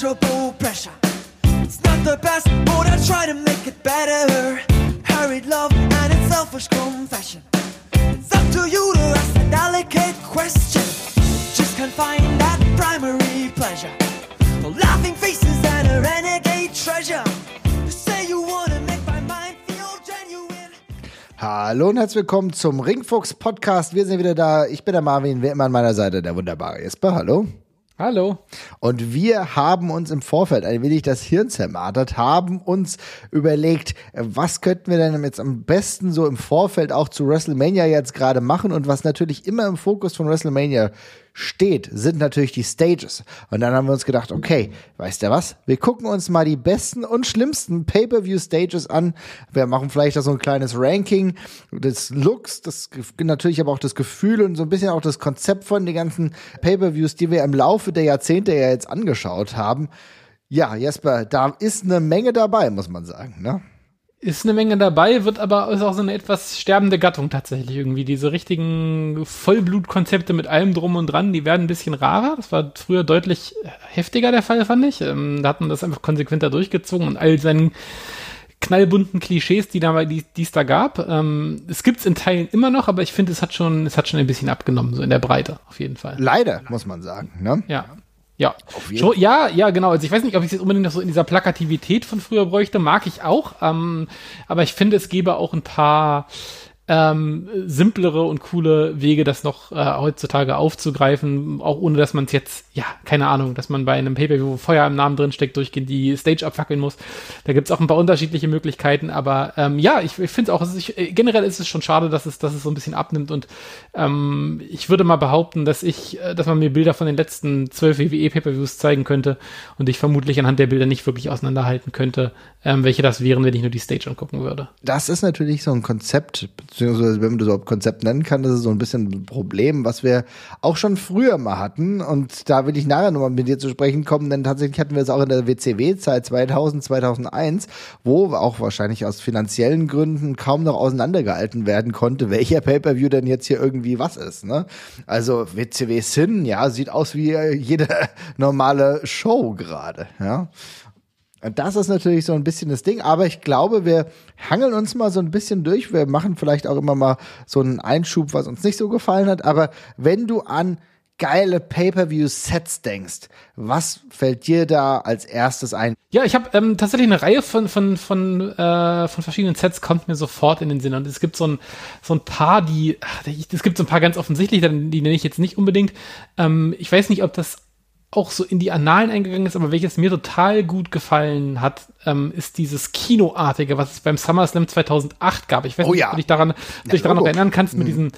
pleasurable pressure. It's not the best, but I try to make it better. Hurried love and its selfish confession. It's up to you to ask a delicate question. Just can't find that primary pleasure. Laughing faces and a renegade treasure. Hallo und herzlich willkommen zum Ringfuchs Podcast. Wir sind wieder da. Ich bin der Marvin, wie immer an meiner Seite der wunderbare Jesper. Hallo. Hallo. Und wir haben uns im Vorfeld ein wenig das Hirn zermartert, haben uns überlegt, was könnten wir denn jetzt am besten so im Vorfeld auch zu WrestleMania jetzt gerade machen und was natürlich immer im Fokus von WrestleMania steht, sind natürlich die Stages. Und dann haben wir uns gedacht, okay, weißt du was? Wir gucken uns mal die besten und schlimmsten Pay-per-view-Stages an. Wir machen vielleicht auch so ein kleines Ranking des Looks, das natürlich aber auch das Gefühl und so ein bisschen auch das Konzept von den ganzen Pay-per-views, die wir im Laufe der Jahrzehnte ja jetzt angeschaut haben. Ja, Jesper, da ist eine Menge dabei, muss man sagen, ne? Ist eine Menge dabei, wird aber ist auch so eine etwas sterbende Gattung tatsächlich irgendwie. Diese richtigen Vollblutkonzepte mit allem drum und dran, die werden ein bisschen rarer. Das war früher deutlich heftiger der Fall, fand ich. Ähm, da hat man das einfach konsequenter durchgezogen und all seinen knallbunten Klischees, die da die es da gab. Ähm, es gibt's in Teilen immer noch, aber ich finde, es hat schon, es hat schon ein bisschen abgenommen, so in der Breite, auf jeden Fall. Leider, muss man sagen, ne? Ja. Ja. Schon, ja, ja, genau. Also ich weiß nicht, ob ich es jetzt unbedingt noch so in dieser Plakativität von früher bräuchte, mag ich auch. Ähm, aber ich finde, es gäbe auch ein paar ähm, simplere und coole Wege, das noch äh, heutzutage aufzugreifen, auch ohne dass man es jetzt, ja, keine Ahnung, dass man bei einem Pay-Per-View, wo Feuer im Namen drin steckt, durchgehend die Stage abfackeln muss. Da gibt's auch ein paar unterschiedliche Möglichkeiten, aber ähm, ja, ich, ich finde es auch, ich, generell ist es schon schade, dass es, dass es so ein bisschen abnimmt und ähm, ich würde mal behaupten, dass ich, äh, dass man mir Bilder von den letzten zwölf WWE Pay-Per-Views zeigen könnte und ich vermutlich anhand der Bilder nicht wirklich auseinanderhalten könnte, ähm, welche das wären, wenn ich nur die Stage angucken würde. Das ist natürlich so ein Konzept, beziehungsweise wenn man das überhaupt Konzept nennen kann, das ist so ein bisschen ein Problem, was wir auch schon früher mal hatten. Und da will ich nachher nochmal mit dir zu sprechen kommen, denn tatsächlich hatten wir es auch in der WCW-Zeit 2000, 2001, wo auch wahrscheinlich aus finanziellen Gründen kaum noch auseinandergehalten werden konnte, welcher Pay-Per-View denn jetzt hier irgendwie was ist. Ne? Also WCW Sin, ja, sieht aus wie jede normale Show gerade. Ja. Das ist natürlich so ein bisschen das Ding, aber ich glaube, wir hangeln uns mal so ein bisschen durch. Wir machen vielleicht auch immer mal so einen Einschub, was uns nicht so gefallen hat. Aber wenn du an geile Pay-per-view-Sets denkst, was fällt dir da als erstes ein? Ja, ich habe ähm, tatsächlich eine Reihe von von von äh, von verschiedenen Sets kommt mir sofort in den Sinn und es gibt so ein so ein paar, die ach, es gibt so ein paar ganz offensichtlich, die nenne ich jetzt nicht unbedingt. Ähm, ich weiß nicht, ob das auch so in die Annalen eingegangen ist, aber welches mir total gut gefallen hat, ähm, ist dieses Kinoartige, was es beim SummerSlam 2008 gab. Ich weiß oh, nicht, ja. ob du dich daran, ja, dich daran noch erinnern kannst, mit Mhm. diesen,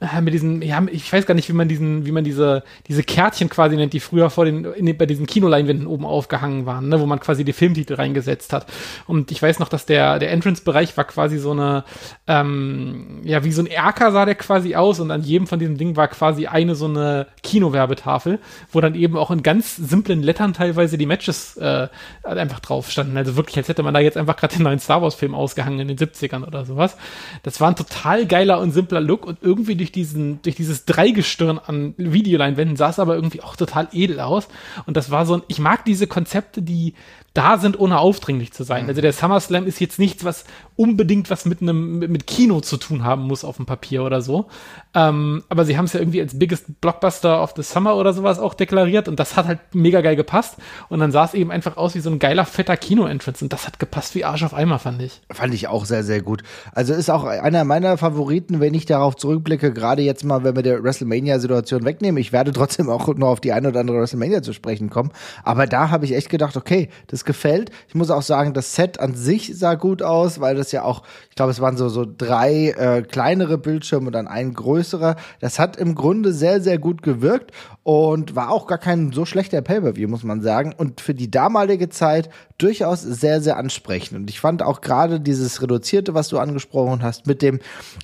äh, mit diesen, ja, ich weiß gar nicht, wie man diesen, wie man diese, diese Kärtchen quasi nennt, die früher vor den, in, bei diesen Kinoleinwänden oben aufgehangen waren, ne, wo man quasi die Filmtitel reingesetzt hat. Und ich weiß noch, dass der, der Entrance-Bereich war quasi so eine, ähm, ja, wie so ein Erker sah der quasi aus und an jedem von diesen Dingen war quasi eine so eine Kinowerbetafel, wo dann eben auch in ganz simplen Lettern teilweise die Matches äh, einfach drauf standen. Also wirklich, als hätte man da jetzt einfach gerade den neuen Star Wars-Film ausgehangen in den 70ern oder sowas. Das war ein total geiler und simpler Look und irgendwie durch diesen, durch dieses Dreigestirn an Videoleinwänden sah es aber irgendwie auch total edel aus. Und das war so ein, ich mag diese Konzepte, die da sind, ohne aufdringlich zu sein. Also der SummerSlam ist jetzt nichts, was unbedingt was mit einem mit mit Kino zu tun haben muss auf dem Papier oder so. Ähm, aber sie haben es ja irgendwie als biggest Blockbuster of the Summer oder sowas auch deklariert und das hat halt mega geil gepasst. Und dann sah es eben einfach aus wie so ein geiler, fetter Kino-Entrance und das hat gepasst wie Arsch auf Eimer, fand ich. Fand ich auch sehr, sehr gut. Also ist auch einer meiner Favoriten, wenn ich darauf zurückblicke, gerade jetzt mal, wenn wir der WrestleMania-Situation wegnehmen. Ich werde trotzdem auch noch auf die eine oder andere WrestleMania zu sprechen kommen. Aber da habe ich echt gedacht, okay, das gefällt. Ich muss auch sagen, das Set an sich sah gut aus, weil das ja auch, ich glaube, es waren so, so drei äh, kleinere Bildschirme und dann ein größerer. Das hat im Grunde sehr, sehr gut gewirkt und war auch gar kein so schlechter Pay-Per-View, muss man sagen. Und für die damalige Zeit durchaus sehr, sehr ansprechend. Und ich fand auch gerade dieses Reduzierte, was du angesprochen hast, mit dem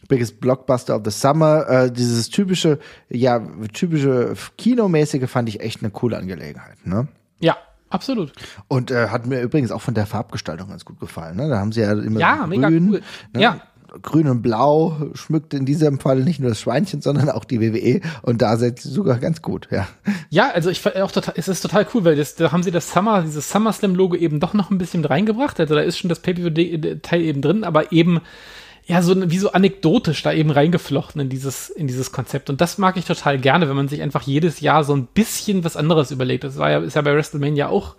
Biggest Blockbuster of the Summer, äh, dieses typische, ja, typische Kinomäßige fand ich echt eine coole Angelegenheit, ne? Ja, absolut. Und äh, hat mir übrigens auch von der Farbgestaltung ganz gut gefallen. Ne? Da haben sie ja immer Ja, so mega grün, cool. Ne? Ja. grün und blau schmückt in diesem Fall nicht nur das Schweinchen, sondern auch die WWE und da seid sie sogar ganz gut, ja. Ja, also ich auch total, es ist total cool, weil das, da haben sie das Summer, dieses SummerSlam-Logo eben doch noch ein bisschen reingebracht. Also da ist schon das Pay-Per-View-Teil eben drin, aber eben ja, so wie so anekdotisch da eben reingeflochten in dieses, in dieses Konzept. Und das mag ich total gerne, wenn man sich einfach jedes Jahr so ein bisschen was anderes überlegt. Das war ja, ist ja bei WrestleMania auch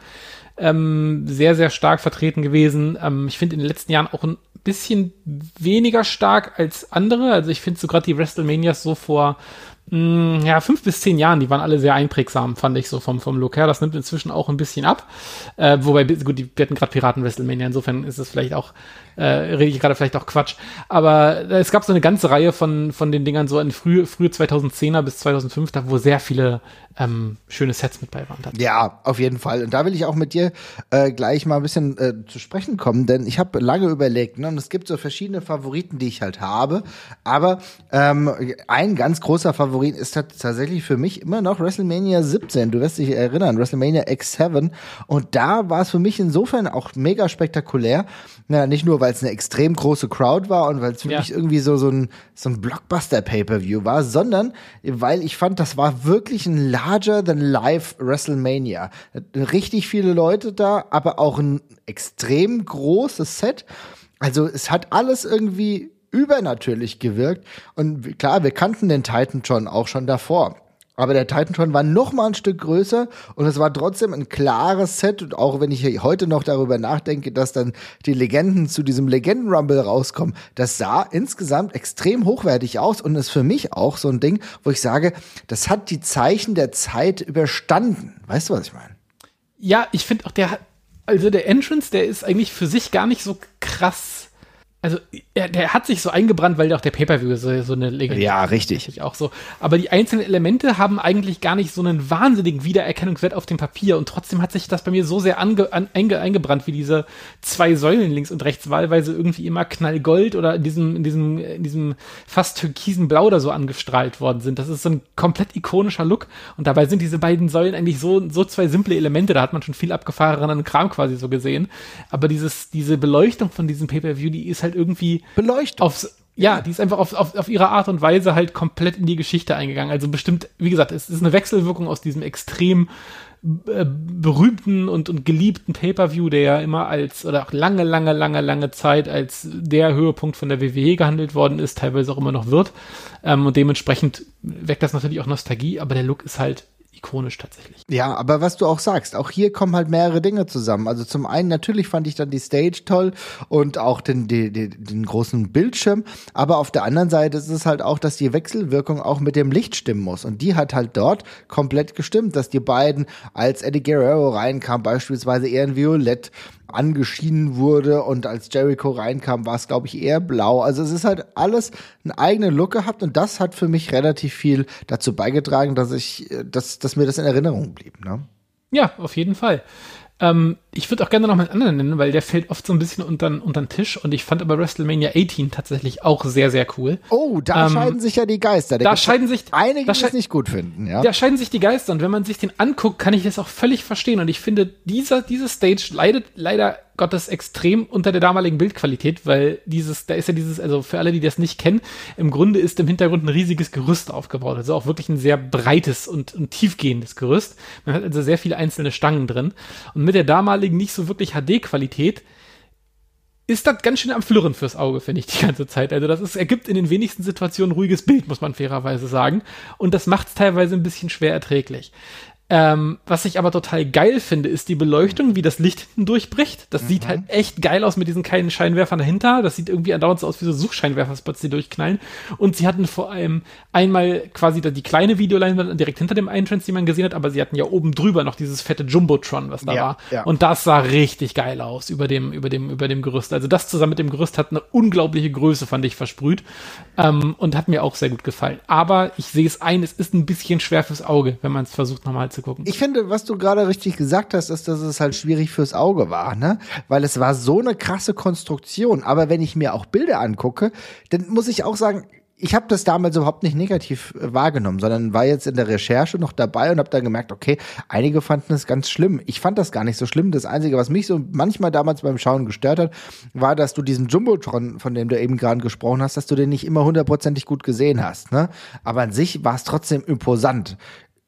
ähm, sehr, sehr stark vertreten gewesen. Ähm, ich finde in den letzten Jahren auch ein bisschen weniger stark als andere. Also ich finde so gerade die WrestleManias so vor mh, mm, ja, fünf bis zehn Jahren, die waren alle sehr einprägsam, fand ich so vom, vom Look her. Das nimmt inzwischen auch ein bisschen ab. Äh, wobei, gut, die, die hatten gerade Piraten WrestleMania, insofern ist es vielleicht auch äh, rede ich gerade vielleicht auch Quatsch. Aber es gab so eine ganze Reihe von, von den Dingern so in frühe, frühe 2010er bis 2005, da wo sehr viele ähm, schöne Sets mit bei waren. Ja, auf jeden Fall. Und da will ich auch mit dir äh, gleich mal ein bisschen äh, zu sprechen kommen, denn ich habe lange überlegt, ne, und es gibt so verschiedene Favoriten, die ich halt habe. Aber ähm, ein ganz großer Favorit ist tatsächlich für mich immer noch WrestleMania 17. Du wirst dich erinnern, WrestleMania X7. Und da war es für mich insofern auch mega spektakulär. Na, nicht nur, weil es eine extrem große Crowd war und weil es für ja. irgendwie so, so ein, so ein Blockbuster-Pay-Per-View war, sondern weil ich fand, das war wirklich ein larger than life WrestleMania. Richtig viele Leute da, aber auch ein extrem großes Set. Also es hat alles irgendwie übernatürlich gewirkt. Und klar, wir kannten den Titan schon auch schon davor. Aber der Titantron war noch mal ein Stück größer und es war trotzdem ein klares Set. Und auch wenn ich heute noch darüber nachdenke, dass dann die Legenden zu diesem Legenden-Rumble rauskommen, das sah insgesamt extrem hochwertig aus und ist für mich auch so ein Ding, wo ich sage, das hat die Zeichen der Zeit überstanden. Weißt du, was ich meine? Ja, ich finde auch der, also der Entrance, der ist eigentlich für sich gar nicht so krass also er, der hat sich so eingebrannt, weil auch der Pay-per-View so, so eine Legende Ja, richtig. Auch so. Aber die einzelnen Elemente haben eigentlich gar nicht so einen wahnsinnigen Wiedererkennungswert auf dem Papier und trotzdem hat sich das bei mir so sehr ange, an, einge, eingebrannt, wie diese zwei Säulen links und rechts wahlweise irgendwie immer knallgold oder in diesem, in diesem, in diesem fast türkisen Blau oder so angestrahlt worden sind. Das ist so ein komplett ikonischer Look und dabei sind diese beiden Säulen eigentlich so, so zwei simple Elemente. Da hat man schon viel abgefahrenen Kram quasi so gesehen. Aber dieses, diese Beleuchtung von diesem Pay-per-View, die ist halt halt irgendwie beleuchtet. Aufs, ja, die ist einfach auf, auf, auf ihre Art und Weise halt komplett in die Geschichte eingegangen. Also bestimmt, wie gesagt, es ist eine Wechselwirkung aus diesem extrem äh, berühmten und, und geliebten Pay-Per-View, der ja immer als, oder auch lange, lange, lange, lange Zeit als der Höhepunkt von der WWE gehandelt worden ist, teilweise auch immer noch wird. Ähm, und dementsprechend weckt das natürlich auch Nostalgie, aber der Look ist halt ikonisch tatsächlich. Ja, aber was du auch sagst, auch hier kommen halt mehrere Dinge zusammen. Also zum einen natürlich fand ich dann die Stage toll und auch den, den, den großen Bildschirm, aber auf der anderen Seite ist es halt auch, dass die Wechselwirkung auch mit dem Licht stimmen muss und die hat halt dort komplett gestimmt, dass die beiden, als Eddie Guerrero reinkam, beispielsweise eher in Violett angeschienen wurde und als Jericho reinkam, war es glaube ich eher blau. Also es ist halt alles einen eigenen Look gehabt und das hat für mich relativ viel dazu beigetragen, dass ich, äh, dass, dass mir das in Erinnerung blieb. Ne? Ja, auf jeden Fall. Ähm, ich würde auch gerne noch mal einen anderen nennen, weil der fällt oft so ein bisschen unter, unter den Tisch und ich fand aber WrestleMania 18 tatsächlich auch sehr, sehr cool. Oh, da ähm, scheiden sich ja die Geister. Da, da scheiden sich einige, die es nicht gut finden, ja. Da scheiden sich die Geister und wenn man sich den anguckt, kann ich das auch völlig verstehen und ich finde, dieser, diese Stage leidet leider Gottes extrem unter der damaligen Bildqualität, weil dieses, da ist ja dieses, also für alle, die das nicht kennen, im Grunde ist im Hintergrund ein riesiges Gerüst aufgebaut. Also auch wirklich ein sehr breites und, und tiefgehendes Gerüst. Man hat also sehr viele einzelne Stangen drin. Und mit der damaligen nicht so wirklich HD-Qualität ist das ganz schön am Flirren fürs Auge, finde ich, die ganze Zeit. Also das ist, ergibt in den wenigsten Situationen ruhiges Bild, muss man fairerweise sagen. Und das macht es teilweise ein bisschen schwer erträglich. Ähm, was ich aber total geil finde, ist die Beleuchtung, wie das Licht hinten durchbricht. Das mhm. sieht halt echt geil aus mit diesen kleinen Scheinwerfern dahinter. Das sieht irgendwie andauernd so aus wie so Suchscheinwerferspots, die durchknallen. Und sie hatten vor allem einmal quasi die kleine Videoleinwand direkt hinter dem Entrance, die man gesehen hat, aber sie hatten ja oben drüber noch dieses fette Jumbotron, was da ja, war. Ja. Und das sah richtig geil aus über dem, über dem, über dem Gerüst. Also das zusammen mit dem Gerüst hat eine unglaubliche Größe, fand ich, versprüht. Ähm, und hat mir auch sehr gut gefallen. Aber ich sehe es ein, es ist ein bisschen schwer fürs Auge, wenn man es versucht nochmal zu gucken. Ich finde, was du gerade richtig gesagt hast, ist, dass es halt schwierig fürs Auge war, ne? Weil es war so eine krasse Konstruktion. Aber wenn ich mir auch Bilder angucke, dann muss ich auch sagen, ich habe das damals überhaupt nicht negativ äh, wahrgenommen, sondern war jetzt in der Recherche noch dabei und habe dann gemerkt, okay, einige fanden es ganz schlimm. Ich fand das gar nicht so schlimm. Das Einzige, was mich so manchmal damals beim Schauen gestört hat, war, dass du diesen Jumbotron, von dem du eben gerade gesprochen hast, dass du den nicht immer hundertprozentig gut gesehen hast. Ne? Aber an sich war es trotzdem imposant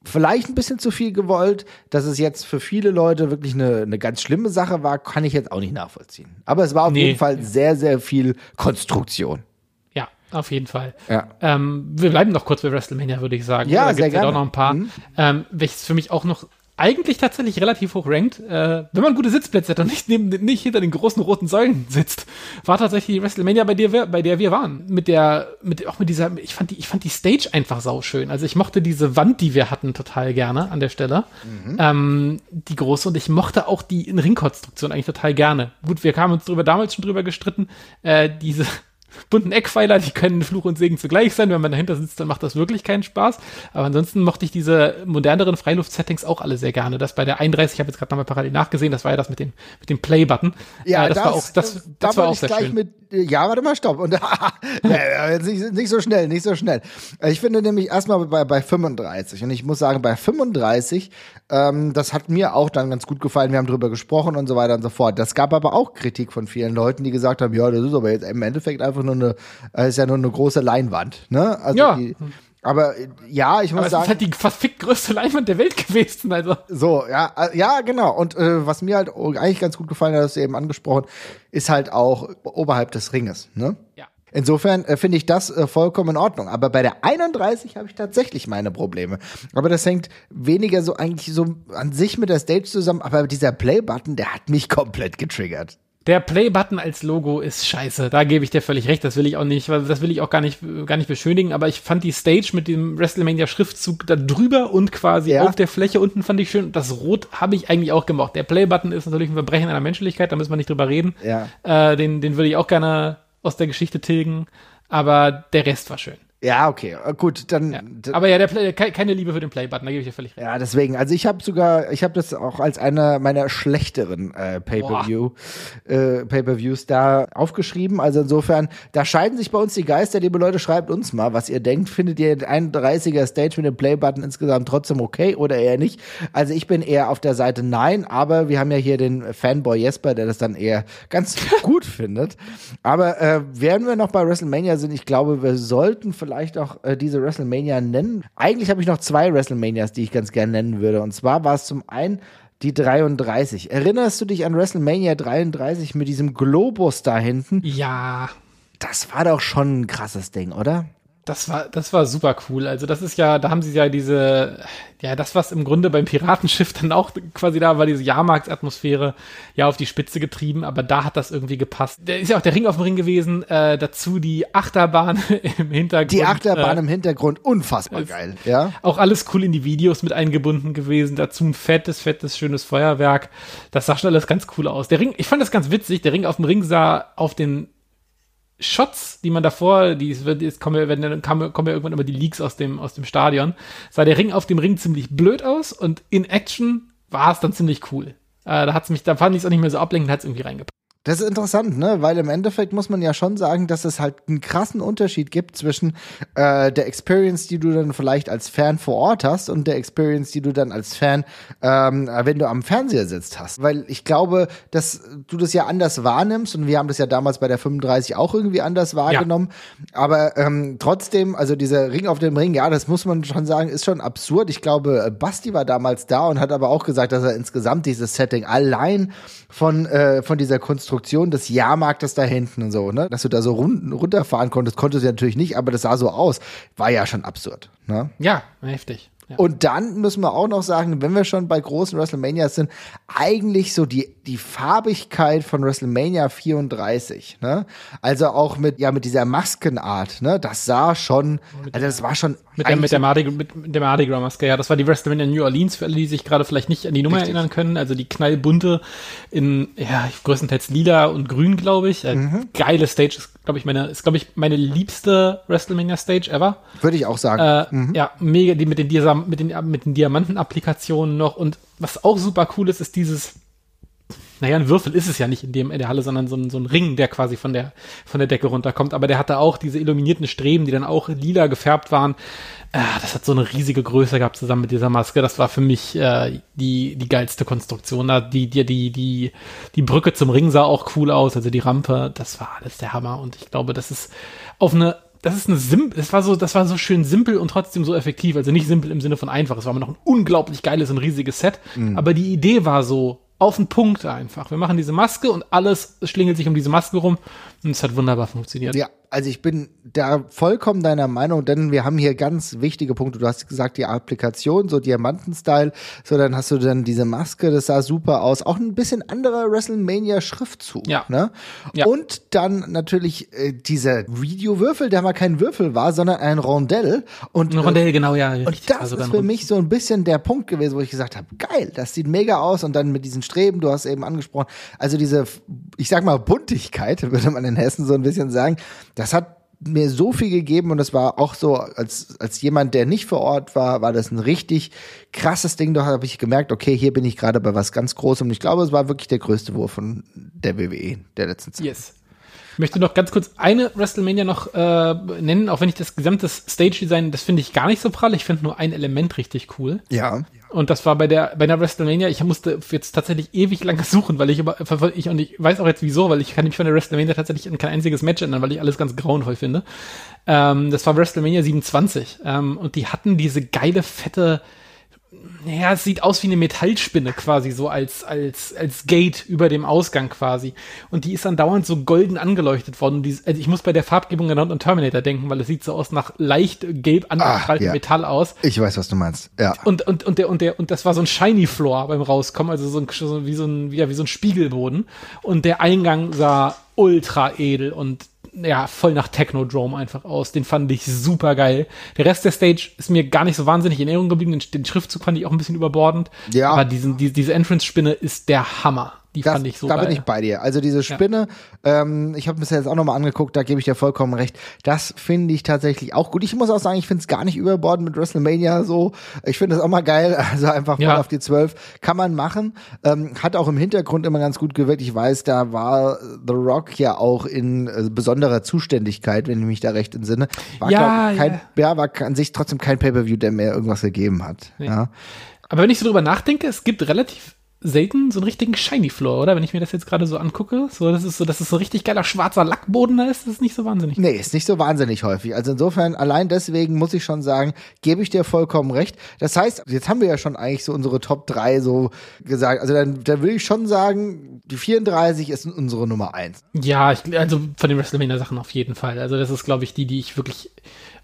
vielleicht ein bisschen zu viel gewollt, dass es jetzt für viele Leute wirklich eine, eine ganz schlimme Sache war, kann ich jetzt auch nicht nachvollziehen. Aber es war auf nee. jeden Fall sehr, sehr viel Konstruktion. Auf jeden Fall. Ja. Ähm, wir bleiben noch kurz bei WrestleMania, würde ich sagen. Ja, da sehr gerne. Ja noch ein paar. Mhm. Ähm, welches für mich auch noch eigentlich tatsächlich relativ hoch rankt, äh, wenn man gute Sitzplätze hat und nicht, neben, nicht hinter den großen roten Säulen sitzt, war tatsächlich die WrestleMania, bei der wir, bei der wir waren. Mit der, mit, auch mit dieser, ich fand die, ich fand die Stage einfach sauschön. Also ich mochte diese Wand, die wir hatten, total gerne an der Stelle. Mhm. Ähm, die große und ich mochte auch die Ringkonstruktion eigentlich total gerne. Gut, wir kamen uns drüber, damals schon drüber gestritten, äh, diese, bunten Eckpfeiler, die können Fluch und Segen zugleich sein. Wenn man dahinter sitzt, dann macht das wirklich keinen Spaß. Aber ansonsten mochte ich diese moderneren Freiluft-Settings auch alle sehr gerne. Das bei der 31, ich habe jetzt gerade nochmal parallel nachgesehen, das war ja das mit dem, mit dem Play-Button. Ja, äh, das, das, war auch, das, das da war auch sehr gleich schön. Mit, ja, warte mal, stopp. Und, nicht, nicht so schnell, nicht so schnell. Ich finde nämlich erstmal bei, bei 35 und ich muss sagen, bei 35, ähm, das hat mir auch dann ganz gut gefallen. Wir haben drüber gesprochen und so weiter und so fort. Das gab aber auch Kritik von vielen Leuten, die gesagt haben, ja, das ist aber jetzt im Endeffekt einfach nur eine, äh, ist ja nur eine große Leinwand, ne? Also ja. Die, aber ja, ich muss Aber sagen. es ist halt die verfickt größte Leinwand der Welt gewesen, also. So, ja, äh, ja, genau. Und äh, was mir halt eigentlich ganz gut gefallen hat, hast du eben angesprochen, ist halt auch oberhalb des Ringes, ne? Ja. Insofern äh, finde ich das äh, vollkommen in Ordnung. Aber bei der 31 habe ich tatsächlich meine Probleme. Aber das hängt weniger so eigentlich so an sich mit der Stage zusammen. Aber dieser Play-Button, der hat mich komplett getriggert. Der Play-Button als Logo ist scheiße. Da gebe ich dir völlig recht. Das will ich auch nicht, das will ich auch gar nicht, gar nicht beschönigen. Aber ich fand die Stage mit dem WrestleMania-Schriftzug da drüber und quasi Ja. auf der Fläche unten fand ich schön. Das Rot habe ich eigentlich auch gemocht. Der Play-Button ist natürlich ein Verbrechen einer Menschlichkeit. Da müssen wir nicht drüber reden. Ja. Äh, den, den würde ich auch gerne aus der Geschichte tilgen. Aber der Rest war schön. Ja, okay, äh, gut, dann. Ja. Aber ja, der Play, ke- keine Liebe für den Play-Button. Da gebe ich dir völlig recht. Ja, deswegen. Also ich habe sogar, ich habe das auch als einer meiner schlechteren äh, Pay-per-View, äh, Pay-per-Views da aufgeschrieben. Also insofern, da scheiden sich bei uns die Geister. Liebe Leute, schreibt uns mal, was ihr denkt. Findet ihr den 31er Stage mit dem Play-Button insgesamt trotzdem okay oder eher nicht? Also ich bin eher auf der Seite nein, aber wir haben ja hier den Fanboy Jesper, der das dann eher ganz gut findet. Aber äh, während wir noch bei WrestleMania sind, ich glaube, wir sollten vielleicht auch äh, diese WrestleMania nennen. Eigentlich habe ich noch zwei WrestleManias, die ich ganz gerne nennen würde. Und zwar war es zum einen die 33. Erinnerst du dich an WrestleMania 33 mit diesem Globus da hinten? Ja. Das war doch schon ein krasses Ding, oder? Das war, das war super cool. Also das ist ja, da haben sie ja diese, ja, das, was im Grunde beim Piratenschiff dann auch quasi da war, diese Jahrmarktsatmosphäre ja auf die Spitze getrieben, aber da hat das irgendwie gepasst. Da ist ja auch der Ring auf dem Ring gewesen, äh, dazu die Achterbahn im Hintergrund. Die Achterbahn äh, im Hintergrund, unfassbar geil, ja? auch alles cool in die Videos mit eingebunden gewesen. Dazu ein fettes, fettes, schönes Feuerwerk. Das sah schon alles ganz cool aus. Der Ring, ich fand das ganz witzig. Der Ring auf dem Ring sah auf den Shots, die man davor, die es wird, jetzt kommen ja, wenn dann kommen, ja irgendwann immer die Leaks aus dem, aus dem Stadion, sah der Ring auf dem Ring ziemlich blöd aus und in Action war es dann ziemlich cool. Äh, da hat's mich, da fand ich es auch nicht mehr so ablenkend, hat es irgendwie reingepackt. Das ist interessant, ne? Weil im Endeffekt muss man ja schon sagen, dass es halt einen krassen Unterschied gibt zwischen äh, der Experience, die du dann vielleicht als Fan vor Ort hast, und der Experience, die du dann als Fan, ähm, wenn du am Fernseher sitzt, hast. Weil ich glaube, dass du das ja anders wahrnimmst, und wir haben das ja damals bei der 35 auch irgendwie anders wahrgenommen. Aber ähm, trotzdem, also dieser Ring auf dem Ring, ja, das muss man schon sagen, ist schon absurd. Ich glaube, Basti war damals da und hat aber auch gesagt, dass er insgesamt dieses Setting allein von, äh, von dieser Konstruktion des Jahrmarktes da hinten und so, ne? Dass du da so run runterfahren konntest, konntest du natürlich nicht, aber das sah so aus. War ja schon absurd, ne? Ja, heftig. Ja. Und dann müssen wir auch noch sagen, wenn wir schon bei großen WrestleManias sind, eigentlich so die, die Farbigkeit von WrestleMania 34, ne? Also auch mit, ja, mit dieser Maskenart, ne? Das sah schon, also das war schon Mit der, mit der Mardi, mit, mit der Mardi Gras Maske, ja. Das war die WrestleMania New Orleans, für alle, die sich gerade vielleicht nicht an die Nummer Richtig. erinnern können. Also die knallbunte in, ja, größtenteils lila und grün, glaube ich. Äh, Mhm. Geile Stage ist, glaube ich, meine, ist, glaube ich, meine liebste WrestleMania Stage ever. würde ich auch sagen. Äh, Ja, mega, die mit den, Diasam mit den, mit den Diamanten-Applikationen noch. Und was auch super cool ist, ist dieses, naja, ein Würfel ist es ja nicht in dem in der Halle, sondern so ein, so ein Ring, der quasi von der von der Decke runterkommt. Aber der hatte auch diese illuminierten Streben, die dann auch lila gefärbt waren. Äh, das hat so eine riesige Größe gehabt zusammen mit dieser Maske. Das war für mich äh, die die geilste Konstruktion. Da die die die die die Brücke zum Ring sah auch cool aus, also die Rampe. Das war alles der Hammer. Und ich glaube, das ist auf eine das ist eine simpel, das war so, das war so schön simpel und trotzdem so effektiv. Also nicht simpel im Sinne von einfach. Es war immer noch ein unglaublich geiles und riesiges Set. Mhm. Aber die Idee war so auf den Punkt einfach. Wir machen diese Maske und alles schlingelt sich um diese Maske rum und es hat wunderbar funktioniert. Ja, also ich bin da vollkommen deiner Meinung, denn wir haben hier ganz wichtige Punkte. Du hast gesagt, die Applikation, so Diamanten-Style, so dann hast du dann diese Maske, das sah super aus. Auch ein bisschen anderer WrestleMania-Schriftzug. Ja. Ne? Ja. Und dann natürlich äh, dieser Videowürfel, der mal kein Würfel war, sondern ein Rondell. Und, Ein Rondell, äh, genau, ja. und das sogar ist für mich so ein bisschen der Punkt gewesen, wo ich gesagt habe, geil, das sieht mega aus und dann mit diesen Streben, du hast eben angesprochen, also diese, ich sag mal, Buntigkeit, würde man in Hessen so ein bisschen sagen, das hat mir so viel gegeben und das war auch so, als, als jemand, der nicht vor Ort war, war das ein richtig krasses Ding. Da habe ich gemerkt, okay, hier bin ich gerade bei was ganz Großem und ich glaube, es war wirklich der größte Wurf von der WWE der letzten Zeit. Yes. Ich möchte noch ganz kurz eine WrestleMania noch äh, nennen, auch wenn ich das gesamte Stage-Design, das finde ich gar nicht so prall. Ich finde nur ein Element richtig cool. Ja. Und das war bei der bei der WrestleMania. Ich musste jetzt tatsächlich ewig lange suchen, weil ich aber ich und ich weiß auch jetzt wieso, weil ich kann mich von der WrestleMania tatsächlich an kein einziges Match ändern, weil ich alles ganz grauenvoll finde. Ähm, das war WrestleMania 27 ähm, und die hatten diese geile fette ja, es sieht aus wie eine Metallspinne quasi, so als, als, als Gate über dem Ausgang quasi. Und die ist dann dauernd so golden angeleuchtet worden. Die, also ich muss bei der Farbgebung genau an Terminator denken, weil es sieht so aus nach leicht gelb angestrahltem ja. Metall aus. Ich weiß, was du meinst. Ja. Und, und, und, der, und, der, und das war so ein Shiny Floor beim Rauskommen, also so, ein, so wie, so ein, wie, wie so ein Spiegelboden. Und der Eingang sah ultra edel und ja, voll nach Technodrome einfach aus. Den fand ich super geil. Der Rest der Stage ist mir gar nicht so wahnsinnig in Erinnerung geblieben. Den, den Schriftzug fand ich auch ein bisschen überbordend. Ja. Aber diesen, die, diese Entrance-Spinne ist der Hammer. Die Das, fand ich so da geil. bin ich bei dir. Also diese Spinne, ähm, ich habe mir das jetzt auch nochmal angeguckt, da gebe ich dir vollkommen recht. Das finde ich tatsächlich auch gut. Ich muss auch sagen, ich finde es gar nicht überbordend mit WrestleMania so. Ich finde das auch mal geil. Also einfach mal Ja. auf die 12 kann man machen. Ähm, hat auch im Hintergrund immer ganz gut gewirkt. Ich weiß, da war The Rock ja auch in äh, besonderer Zuständigkeit, wenn ich mich da recht entsinne. War, Ja, glaub, kein, ja. war an sich trotzdem kein Pay-Per-View, der mir irgendwas gegeben hat. Ja. Aber wenn ich so drüber nachdenke, es gibt relativ selten so einen richtigen Shiny Floor, oder? Wenn ich mir das jetzt gerade so angucke, so, das ist so, das ist so richtig geiler schwarzer Lackboden da ist, das ist nicht so wahnsinnig. Nee, ist nicht so wahnsinnig häufig. Also insofern, allein deswegen muss ich schon sagen, gebe ich dir vollkommen recht. Das heißt, jetzt haben wir ja schon eigentlich so unsere Top 3 so gesagt. Also dann, dann würde ich schon sagen, die 34 ist unsere Nummer 1. Ja, ich, also von den WrestleMania-Sachen auf jeden Fall. Also das ist, glaube ich, die, die ich wirklich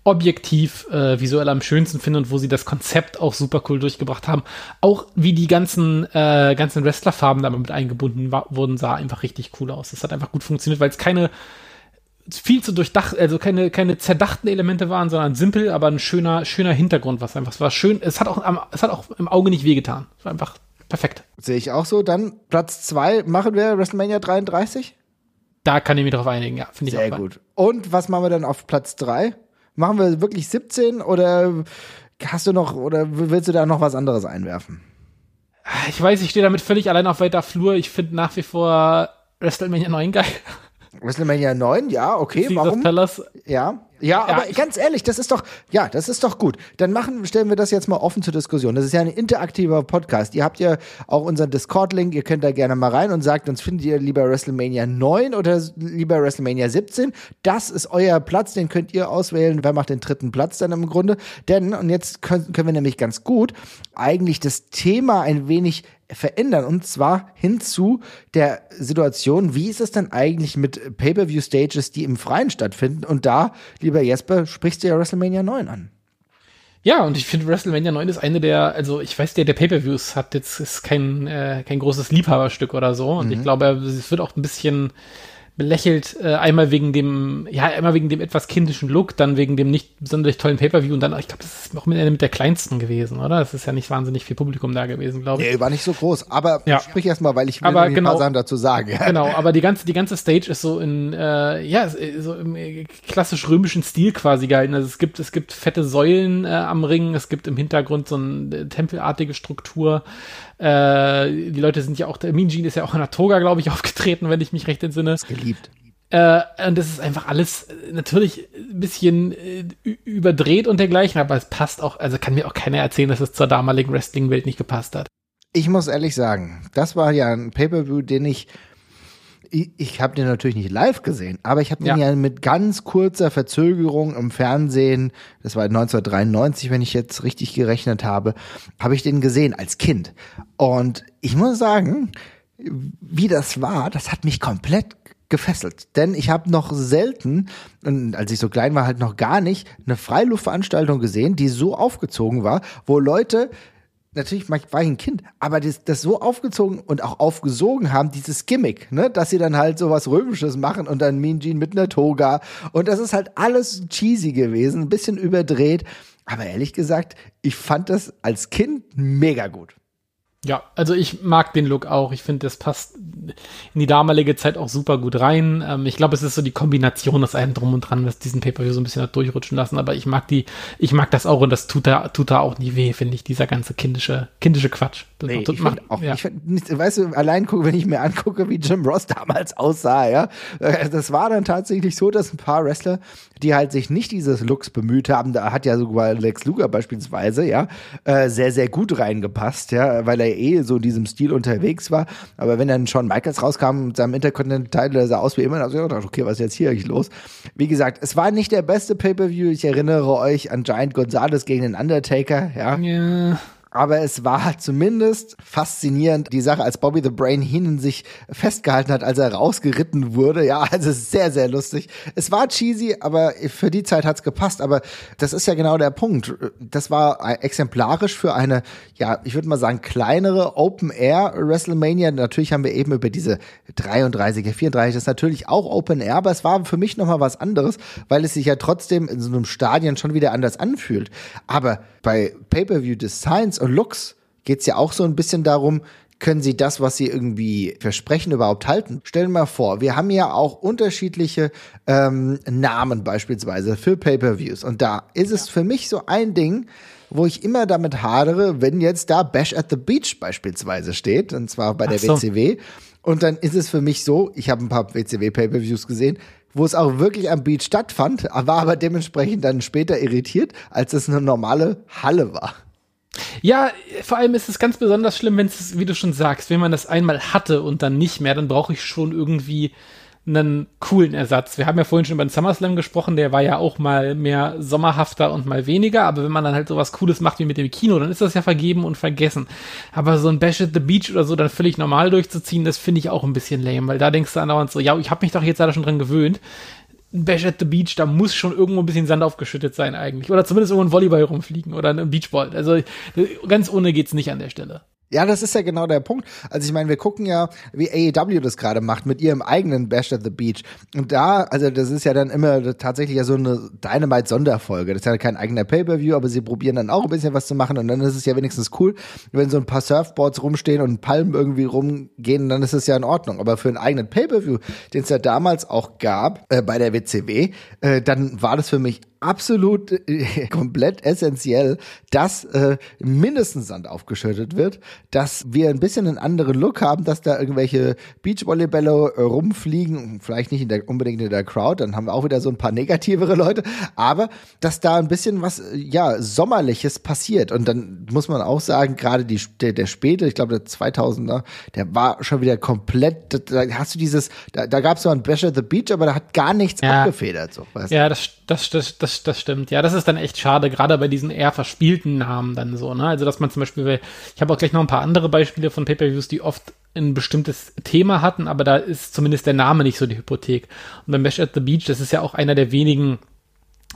objektiv äh, visuell am schönsten finde und wo sie das Konzept auch super cool durchgebracht haben. Auch wie die ganzen, äh, ganzen Wrestlerfarben damit mit eingebunden wa- wurden, sah einfach richtig cool aus. Das hat einfach gut funktioniert, weil es keine viel zu durchdacht, also keine, keine zerdachten Elemente waren, sondern simpel, aber ein schöner, schöner Hintergrund, was einfach, es war schön, es hat auch, am, es hat auch im Auge nicht wehgetan. Es war einfach perfekt. Sehe ich auch so. Dann Platz 2 machen wir WrestleMania 33. Da kann ich mich drauf einigen, ja, finde ich Sehr auch. gut. Und was machen wir dann auf Platz 3? Machen wir wirklich 17 oder hast du noch oder willst du da noch was anderes einwerfen? Ich weiß, ich stehe damit völlig allein auf weiter Flur. Ich finde nach wie vor WrestleMania 9 geil. WrestleMania 9, ja, okay, Caesar's warum? Palace. Ja, ja, aber ich- ganz ehrlich, das ist doch, ja, das ist doch gut. Dann machen, stellen wir das jetzt mal offen zur Diskussion. Das ist ja ein interaktiver Podcast. Ihr habt ja auch unseren Discord-Link, ihr könnt da gerne mal rein und sagt uns, findet ihr lieber WrestleMania 9 oder lieber WrestleMania 17? Das ist euer Platz, den könnt ihr auswählen. Wer macht den dritten Platz dann im Grunde? Denn, und jetzt können, können wir nämlich ganz gut eigentlich das Thema ein wenig verändern und zwar hin zu der Situation, wie ist es denn eigentlich mit Pay-per-view-Stages, die im Freien stattfinden? Und da, lieber Jesper, sprichst du ja WrestleMania 9 an. Ja, und ich finde WrestleMania 9 ist eine der, also ich weiß, der, der Pay-Per-Views hat jetzt ist kein, äh, kein großes Liebhaberstück oder so. Und Mhm. ich glaube, es wird auch ein bisschen, belächelt, äh, einmal wegen dem, ja, einmal wegen dem etwas kindischen Look, dann wegen dem nicht besonders tollen Pay-Per-View und dann, ich glaube, das ist auch mit, mit der kleinsten gewesen, oder? Das ist ja nicht wahnsinnig viel Publikum da gewesen, glaube ich. Nee, war nicht so groß, aber Ja. sprich erst mal, weil ich will Aber genau. ein paar Sachen dazu sagen. Ja. Genau, aber die ganze, die ganze Stage ist so in, äh, ja, so im äh, klassisch römischen Stil quasi gehalten. Also es gibt, es gibt fette Säulen äh, am Ring, es gibt im Hintergrund so eine äh, tempelartige Struktur. Äh, die Leute sind ja auch, der Mean Gene ist ja auch in der Toga, glaube ich, aufgetreten, wenn ich mich recht entsinne. Geliebt. Äh, und das ist einfach alles äh, natürlich ein bisschen äh, überdreht und dergleichen, aber es passt auch, also kann mir auch keiner erzählen, dass es zur damaligen Wrestling-Welt nicht gepasst hat. Ich muss ehrlich sagen, das war ja ein Pay-Per-View, den ich ich, ich habe den natürlich nicht live gesehen, aber ich habe den Ja. ja mit ganz kurzer Verzögerung im Fernsehen, das war 1993, wenn ich jetzt richtig gerechnet habe, habe ich den gesehen als Kind. Und ich muss sagen, wie das war, das hat mich komplett gefesselt. Denn ich habe noch selten, und als ich so klein war, halt noch gar nicht, eine Freiluftveranstaltung gesehen, die so aufgezogen war, wo Leute natürlich war ich ein Kind, aber das, das so aufgezogen und auch aufgesogen haben, dieses Gimmick, ne, dass sie dann halt so was Römisches machen und dann Mean mit einer Toga und das ist halt alles cheesy gewesen, ein bisschen überdreht, aber ehrlich gesagt, ich fand das als Kind mega gut. Ja, also ich mag den Look auch. Ich finde, das passt in die damalige Zeit auch super gut rein. Ähm, ich glaube, es ist so die Kombination aus allem drum und dran, was diesen Pay-Per-View so ein bisschen hat durchrutschen lassen. Aber ich mag die, ich mag das auch und das tut da, tut da auch nie weh, finde ich, dieser ganze kindische, kindische Quatsch. Das Nee, macht- ich macht- auch, ja. ich find weißt du, allein guck, wenn ich mir angucke, wie Jim Ross damals aussah, ja, äh, das war dann tatsächlich so, dass ein paar Wrestler, die halt sich nicht dieses Looks bemüht haben, da hat ja sogar Lex Luger beispielsweise, ja, äh, sehr, sehr gut reingepasst, ja, weil er eh so in diesem Stil unterwegs war, aber wenn dann Shawn Michaels rauskam mit seinem Intercontinental, der sah aus wie immer, hab ich gedacht, okay, was ist jetzt hier eigentlich los? Wie gesagt, es war nicht der beste Pay-Per-View, ich erinnere euch an Giant Gonzalez gegen den Undertaker, ja, ja. Aber es war zumindest faszinierend, die Sache, als Bobby the Brain Heenan sich festgehalten hat, als er rausgeritten wurde. Ja, also sehr, sehr lustig. Es war cheesy, aber für die Zeit hat's gepasst. Aber das ist ja genau der Punkt. Das war exemplarisch für eine, ja, ich würde mal sagen, kleinere Open-Air WrestleMania. Natürlich haben wir eben über diese 33er, 34, das ist natürlich auch Open Air, aber es war für mich nochmal was anderes, weil es sich ja trotzdem in so einem Stadion schon wieder anders anfühlt. Aber bei Pay-Per-View Designs und Looks geht's ja auch so ein bisschen darum, können sie das, was sie irgendwie versprechen, überhaupt halten? Stellen wir mal vor, wir haben ja auch unterschiedliche ähm, Namen beispielsweise für Pay-Per-Views. Und da ist es für mich so ein Ding, wo ich immer damit hadere, wenn jetzt da Bash at the Beach beispielsweise steht, und zwar bei der so. WCW. Und dann ist es für mich so, ich habe ein paar WCW-Pay-Per-Views gesehen, wo es auch wirklich am Beach stattfand, war aber dementsprechend dann später irritiert, als es eine normale Halle war. Ja, vor allem ist es ganz besonders schlimm, wenn es, wie du schon sagst, wenn man das einmal hatte und dann nicht mehr, dann brauche ich schon irgendwie einen coolen Ersatz. Wir haben ja vorhin schon über den SummerSlam gesprochen, der war ja auch mal mehr sommerhafter und mal weniger, aber wenn man dann halt sowas Cooles macht wie mit dem Kino, dann ist das ja vergeben und vergessen. Aber so ein Bash at the Beach oder so dann völlig normal durchzuziehen, das finde ich auch ein bisschen lame, weil da denkst du andauernd so, ja, ich habe mich doch jetzt leider schon dran gewöhnt. Ein Bash at the Beach, da muss schon irgendwo ein bisschen Sand aufgeschüttet sein eigentlich. Oder zumindest irgendwo ein Volleyball rumfliegen oder ein Beachball. Also ganz ohne geht's nicht an der Stelle. Ja, das ist ja genau der Punkt. Also ich meine, wir gucken ja, wie AEW das gerade macht mit ihrem eigenen Bash at the Beach. Und da, also das ist ja dann immer tatsächlich ja so eine Dynamite-Sonderfolge. Das ist ja kein eigener Pay-Per-View, aber sie probieren dann auch ein bisschen was zu machen und dann ist es ja wenigstens cool, wenn so ein paar Surfboards rumstehen und Palmen irgendwie rumgehen, dann ist es ja in Ordnung. Aber für einen eigenen Pay-Per-View, den es ja damals auch gab, äh, bei der WCW, äh, dann war das für mich absolut äh, komplett essentiell, dass äh, mindestens Sand aufgeschüttet wird, dass wir ein bisschen einen anderen Look haben, dass da irgendwelche Beachvolleyballer äh, rumfliegen, vielleicht nicht in der, unbedingt in der Crowd, dann haben wir auch wieder so ein paar negativere Leute, aber dass da ein bisschen was, äh, ja, Sommerliches passiert und dann muss man auch sagen, gerade die, der, der späte, ich glaube der 2000er, der war schon wieder komplett, da, da hast du dieses, da, da gab es so ein Bash at the Beach, aber da hat gar nichts Ja. abgefedert, so, weißt du? Ja, das, das, das, das, das stimmt. Ja, das ist dann echt schade, gerade bei diesen eher verspielten Namen dann so, ne? Also, dass man zum Beispiel, ich habe auch gleich noch ein paar andere Beispiele von Pay-Per-Views, die oft ein bestimmtes Thema hatten, aber da ist zumindest der Name nicht so die Hypothek. Und beim Bash at the Beach, das ist ja auch einer der wenigen,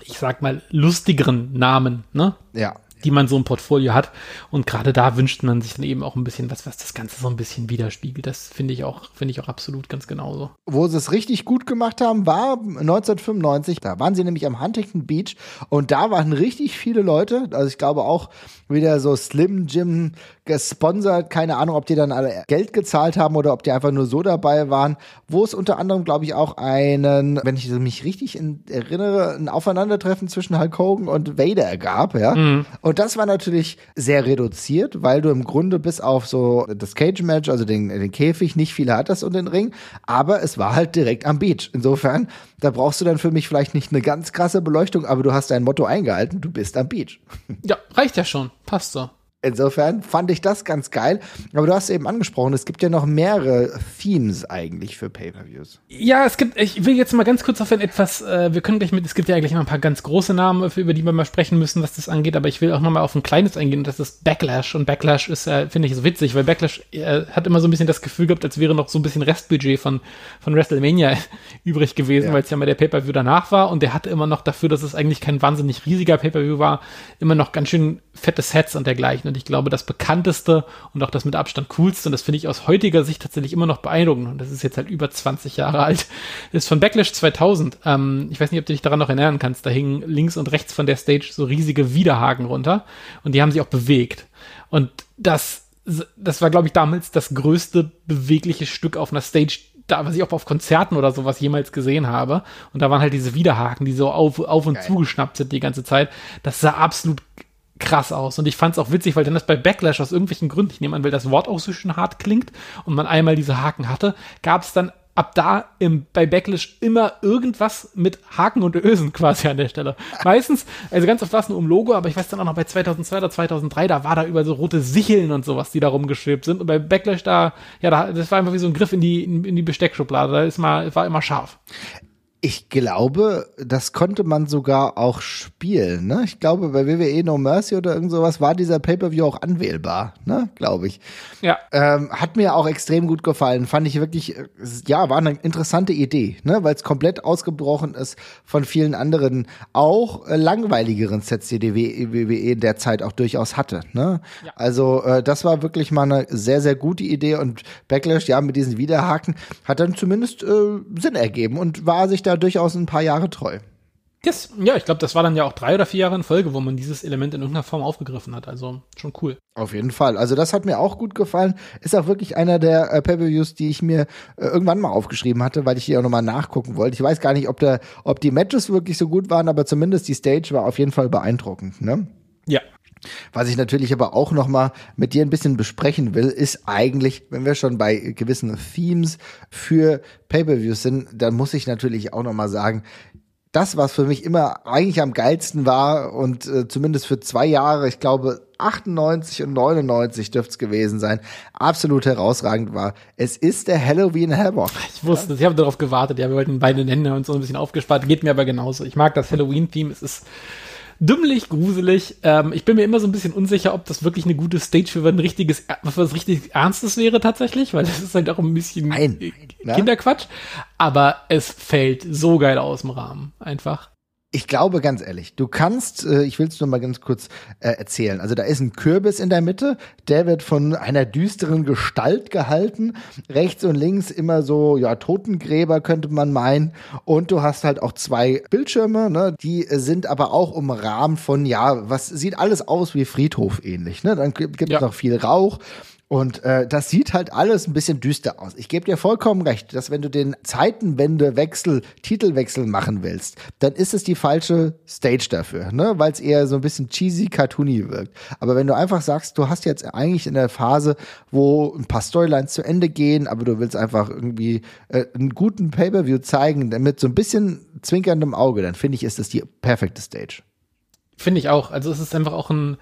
ich sag mal, lustigeren Namen, ne? Ja, die man so im Portfolio hat. Und gerade da wünscht man sich dann eben auch ein bisschen was, was das Ganze so ein bisschen widerspiegelt. Das finde ich auch, finde ich auch absolut ganz genauso. Wo sie es richtig gut gemacht haben, war 1995. Da waren sie nämlich am Huntington Beach und da waren richtig viele Leute. Also ich glaube auch wieder so Slim Jim gesponsert. Keine Ahnung, ob die dann alle Geld gezahlt haben oder ob die einfach nur so dabei waren. Wo es unter anderem, glaube ich, auch einen, wenn ich mich richtig erinnere, ein Aufeinandertreffen zwischen Hulk Hogan und Vader gab, ja. Mhm. Und das war natürlich sehr reduziert, weil du im Grunde bis auf so das Cage-Match, also den, den Käfig, nicht viele hattest und den Ring. Aber es war halt direkt am Beach. Insofern, da brauchst du dann für mich vielleicht nicht eine ganz krasse Beleuchtung, aber du hast dein Motto eingehalten, du bist am Beach. Ja, reicht ja schon. Passt so. Insofern fand ich das ganz geil. Aber du hast eben angesprochen, es gibt ja noch mehrere Themes eigentlich für Pay-per-Views. Ja, es gibt, ich will jetzt mal ganz kurz auf ein etwas, äh, wir können gleich mit, es gibt ja eigentlich noch ein paar ganz große Namen, über die wir mal sprechen müssen, was das angeht, aber ich will auch noch mal auf ein kleines eingehen und das ist Backlash. Und Backlash ist, äh, finde ich, so witzig, weil Backlash äh, hat immer so ein bisschen das Gefühl gehabt, als wäre noch so ein bisschen Restbudget von, von WrestleMania übrig gewesen, ja. weil es ja mal der Pay-per-View danach war und der hatte immer noch dafür, dass es eigentlich kein wahnsinnig riesiger Pay-per-View war, immer noch ganz schön fette Sets und dergleichen. Und ich glaube, das bekannteste und auch das mit Abstand coolste, und das finde ich aus heutiger Sicht tatsächlich immer noch beeindruckend, und das ist jetzt halt über 20 Jahre alt, ist von Backlash 2000. Ähm, ich weiß nicht, ob du dich daran noch erinnern kannst. Da hingen links und rechts von der Stage so riesige Widerhaken runter und die haben sich auch bewegt. Und das, das war, glaube ich, damals das größte bewegliche Stück auf einer Stage, da, was ich auch auf Konzerten oder sowas jemals gesehen habe. Und da waren halt diese Widerhaken, die so auf, auf und Geil. zugeschnappt sind die ganze Zeit. Das sah absolut krass aus. Und ich fand es auch witzig, weil dann das bei Backlash aus irgendwelchen Gründen, ich nehme an, weil das Wort auch so schön hart klingt und man einmal diese Haken hatte, gab es dann ab da im, bei Backlash immer irgendwas mit Haken und Ösen quasi an der Stelle. Meistens, also ganz oft war es nur um Logo, aber ich weiß dann auch noch bei 2002 oder 2003, da war da über so rote Sicheln und sowas, die da rumgeschwebt sind. Und bei Backlash da, ja, da, das war einfach wie so ein Griff in die, in, in die Besteckschublade. Da ist mal, war immer scharf. Ich glaube, das konnte man sogar auch spielen. Ne? Ich glaube, bei WWE No Mercy oder irgend sowas war dieser Pay-per-View auch anwählbar, ne? glaube ich. Ja. Ähm, hat mir auch extrem gut gefallen. Fand ich wirklich, ja, war eine interessante Idee, ne? weil es komplett ausgebrochen ist von vielen anderen, auch äh, langweiligeren Sets, die die WWE in der Zeit auch durchaus hatte. Ne? Ja. Also äh, das war wirklich mal eine sehr, sehr gute Idee und Backlash, ja, mit diesen Widerhaken hat dann zumindest äh, Sinn ergeben und war sich da ja durchaus ein paar Jahre treu. Yes. Ja, ich glaube, das war dann ja auch drei oder vier Jahre in Folge, wo man dieses Element in irgendeiner Form aufgegriffen hat. Also schon cool. Auf jeden Fall. Also das hat mir auch gut gefallen. Ist auch wirklich einer der äh, Pay-per-Views, die ich mir äh, irgendwann mal aufgeschrieben hatte, weil ich die auch nochmal nachgucken wollte. Ich weiß gar nicht, ob, der, ob die Matches wirklich so gut waren, aber zumindest die Stage war auf jeden Fall beeindruckend. Ne? Ja, was ich natürlich aber auch noch mal mit dir ein bisschen besprechen will, ist eigentlich, wenn wir schon bei gewissen Themes für Pay-per-Views sind, dann muss ich natürlich auch noch mal sagen, das, was für mich immer eigentlich am geilsten war und äh, zumindest für zwei Jahre, ich glaube 98 und 99 dürfte es gewesen sein, absolut herausragend war. Es ist der Halloween Havoc. Ich wusste, ja? ich habe darauf gewartet. Ja, wir wollten beide Hände und so ein bisschen aufgespart. Geht mir aber genauso. Ich mag das Halloween-Theme. Es ist dümmlich, gruselig. Ähm, ich bin mir immer so ein bisschen unsicher, ob das wirklich eine gute Stage für ein richtiges, was richtig Ernstes wäre tatsächlich, weil das ist halt auch ein bisschen Nein, ne? Kinderquatsch. Aber es fällt so geil aus dem Rahmen. Einfach. Ich glaube ganz ehrlich, du kannst, äh, ich will es nur mal ganz kurz äh, erzählen. Also da ist ein Kürbis in der Mitte, der wird von einer düsteren Gestalt gehalten. Rechts und links immer so, ja, Totengräber könnte man meinen. Und du hast halt auch zwei Bildschirme, ne? die sind aber auch umrahmt von, ja, was sieht alles aus wie Friedhof ähnlich. Ne? Dann gibt es ja. noch viel Rauch und äh, das sieht halt alles ein bisschen düster aus. Ich gebe dir vollkommen recht, dass wenn du den Zeitenwendewechsel, Titelwechsel machen willst, dann ist es die falsche Stage dafür, ne? Weil es eher so ein bisschen cheesy, cartoony wirkt. Aber wenn du einfach sagst, du hast jetzt eigentlich in der Phase, wo ein paar Storylines zu Ende gehen, aber du willst einfach irgendwie äh, einen guten Pay-per-View zeigen, mit so ein bisschen zwinkerndem Auge, dann finde ich, ist das die perfekte Stage. Finde ich auch. Also es ist einfach auch ein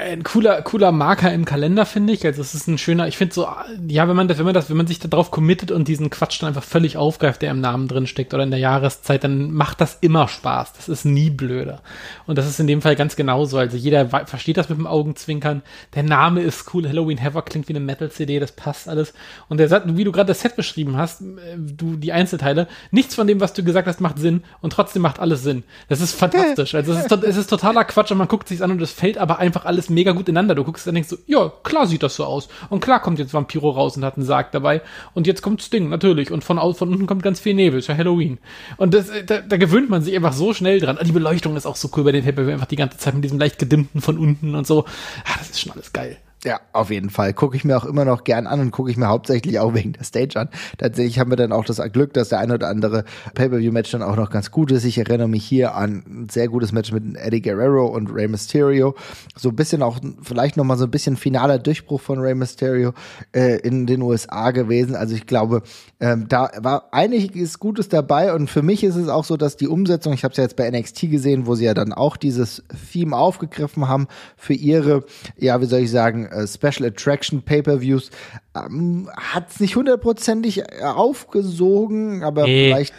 ein cooler, cooler Marker im Kalender, finde ich. Also es ist ein schöner, ich finde so, ja, wenn man das, wenn man das, wenn man sich darauf committet und diesen Quatsch dann einfach völlig aufgreift, der im Namen drin steckt oder in der Jahreszeit, dann macht das immer Spaß. Das ist nie blöder. Und das ist in dem Fall ganz genauso. Also jeder versteht das mit dem Augenzwinkern. Der Name ist cool. Halloween Havoc klingt wie eine Metal-CD, das passt alles. Und der Satz, wie du gerade das Set beschrieben hast, äh, du, die Einzelteile, nichts von dem, was du gesagt hast, macht Sinn und trotzdem macht alles Sinn. Das ist fantastisch. Also es ist, es ist totaler Quatsch und man guckt sich's an und es fällt aber einfach alles mega gut ineinander. Du guckst dann denkst so, ja, klar sieht das so aus. Und klar kommt jetzt Vampiro raus und hat einen Sarg dabei. Und jetzt kommt Sting, natürlich. Und von, von unten kommt ganz viel Nebel. Ist ja Halloween. Und das, da, da gewöhnt man sich einfach so schnell dran. Die Beleuchtung ist auch so cool bei den pay einfach die ganze Zeit mit diesem leicht gedimmten von unten und so. Ah, das ist schon alles geil. Ja, auf jeden Fall. Gucke ich mir auch immer noch gern an und gucke ich mir hauptsächlich auch wegen der Stage an. Tatsächlich haben wir dann auch das Glück, dass der ein oder andere Pay-Per-View-Match dann auch noch ganz gut ist. Ich erinnere mich hier an ein sehr gutes Match mit Eddie Guerrero und Rey Mysterio. So ein bisschen auch, vielleicht nochmal so ein bisschen finaler Durchbruch von Rey Mysterio äh, in den USA gewesen. Also ich glaube, ähm, da war einiges Gutes dabei und für mich ist es auch so, dass die Umsetzung, ich habe es ja jetzt bei NXT gesehen, wo sie ja dann auch dieses Theme aufgegriffen haben für ihre, ja, wie soll ich sagen, äh, Special Attraction Pay-per-Views ähm, hat es nicht hundertprozentig äh, aufgesogen, aber nee. vielleicht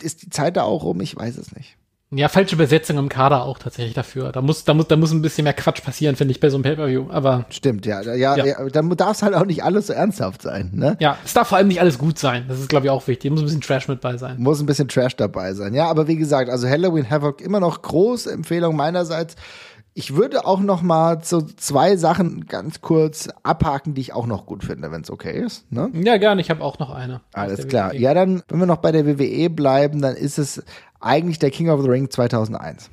ist die Zeit da auch rum, ich weiß es nicht. Ja, falsche Besetzung im Kader auch tatsächlich dafür. Da muss, da muss, da muss ein bisschen mehr Quatsch passieren, finde ich, bei so einem Pay-Per-View. Aber. Stimmt, ja. Ja, ja. ja dann darf es halt auch nicht alles so ernsthaft sein, ne? Ja, es darf vor allem nicht alles gut sein. Das ist, glaube ich, auch wichtig. Muss ein bisschen Trash mit bei sein. Muss ein bisschen Trash dabei sein. Ja, aber wie gesagt, also Halloween Havoc immer noch große Empfehlung meinerseits. Ich würde auch noch mal so zwei Sachen ganz kurz abhaken, die ich auch noch gut finde, wenn es okay ist. Ne? Ja, gerne. Ich habe auch noch eine. Alles klar. WWE. Ja, dann, wenn wir noch bei der WWE bleiben, dann ist es eigentlich der King of the Ring 2001.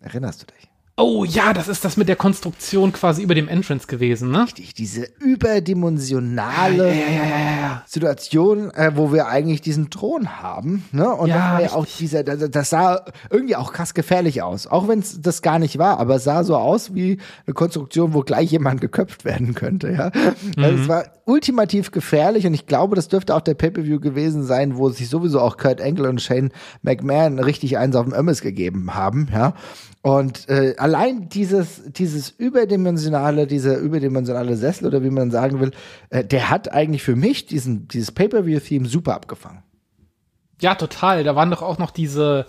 Erinnerst du dich? Oh ja, das ist das mit der Konstruktion quasi über dem Entrance gewesen, ne? Richtig, diese überdimensionale ja, ja, ja, Situation, äh, wo wir eigentlich diesen Thron haben, ne? Und ja, das, auch dieser, das, das, sah irgendwie auch krass gefährlich aus, auch wenn es das gar nicht war, aber es sah so aus wie eine Konstruktion, wo gleich jemand geköpft werden könnte, ja. Mhm. Also es war ultimativ gefährlich und ich glaube, das dürfte auch der Pay-per-View gewesen sein, wo sich sowieso auch Kurt Angle und Shane McMahon richtig eins auf dem Ömmes gegeben haben, ja. Und äh, allein dieses, dieses überdimensionale, dieser überdimensionale Sessel oder wie man sagen will, äh, der hat eigentlich für mich diesen, dieses Pay-Per-View-Theme super abgefangen. Ja, total. Da waren doch auch noch diese,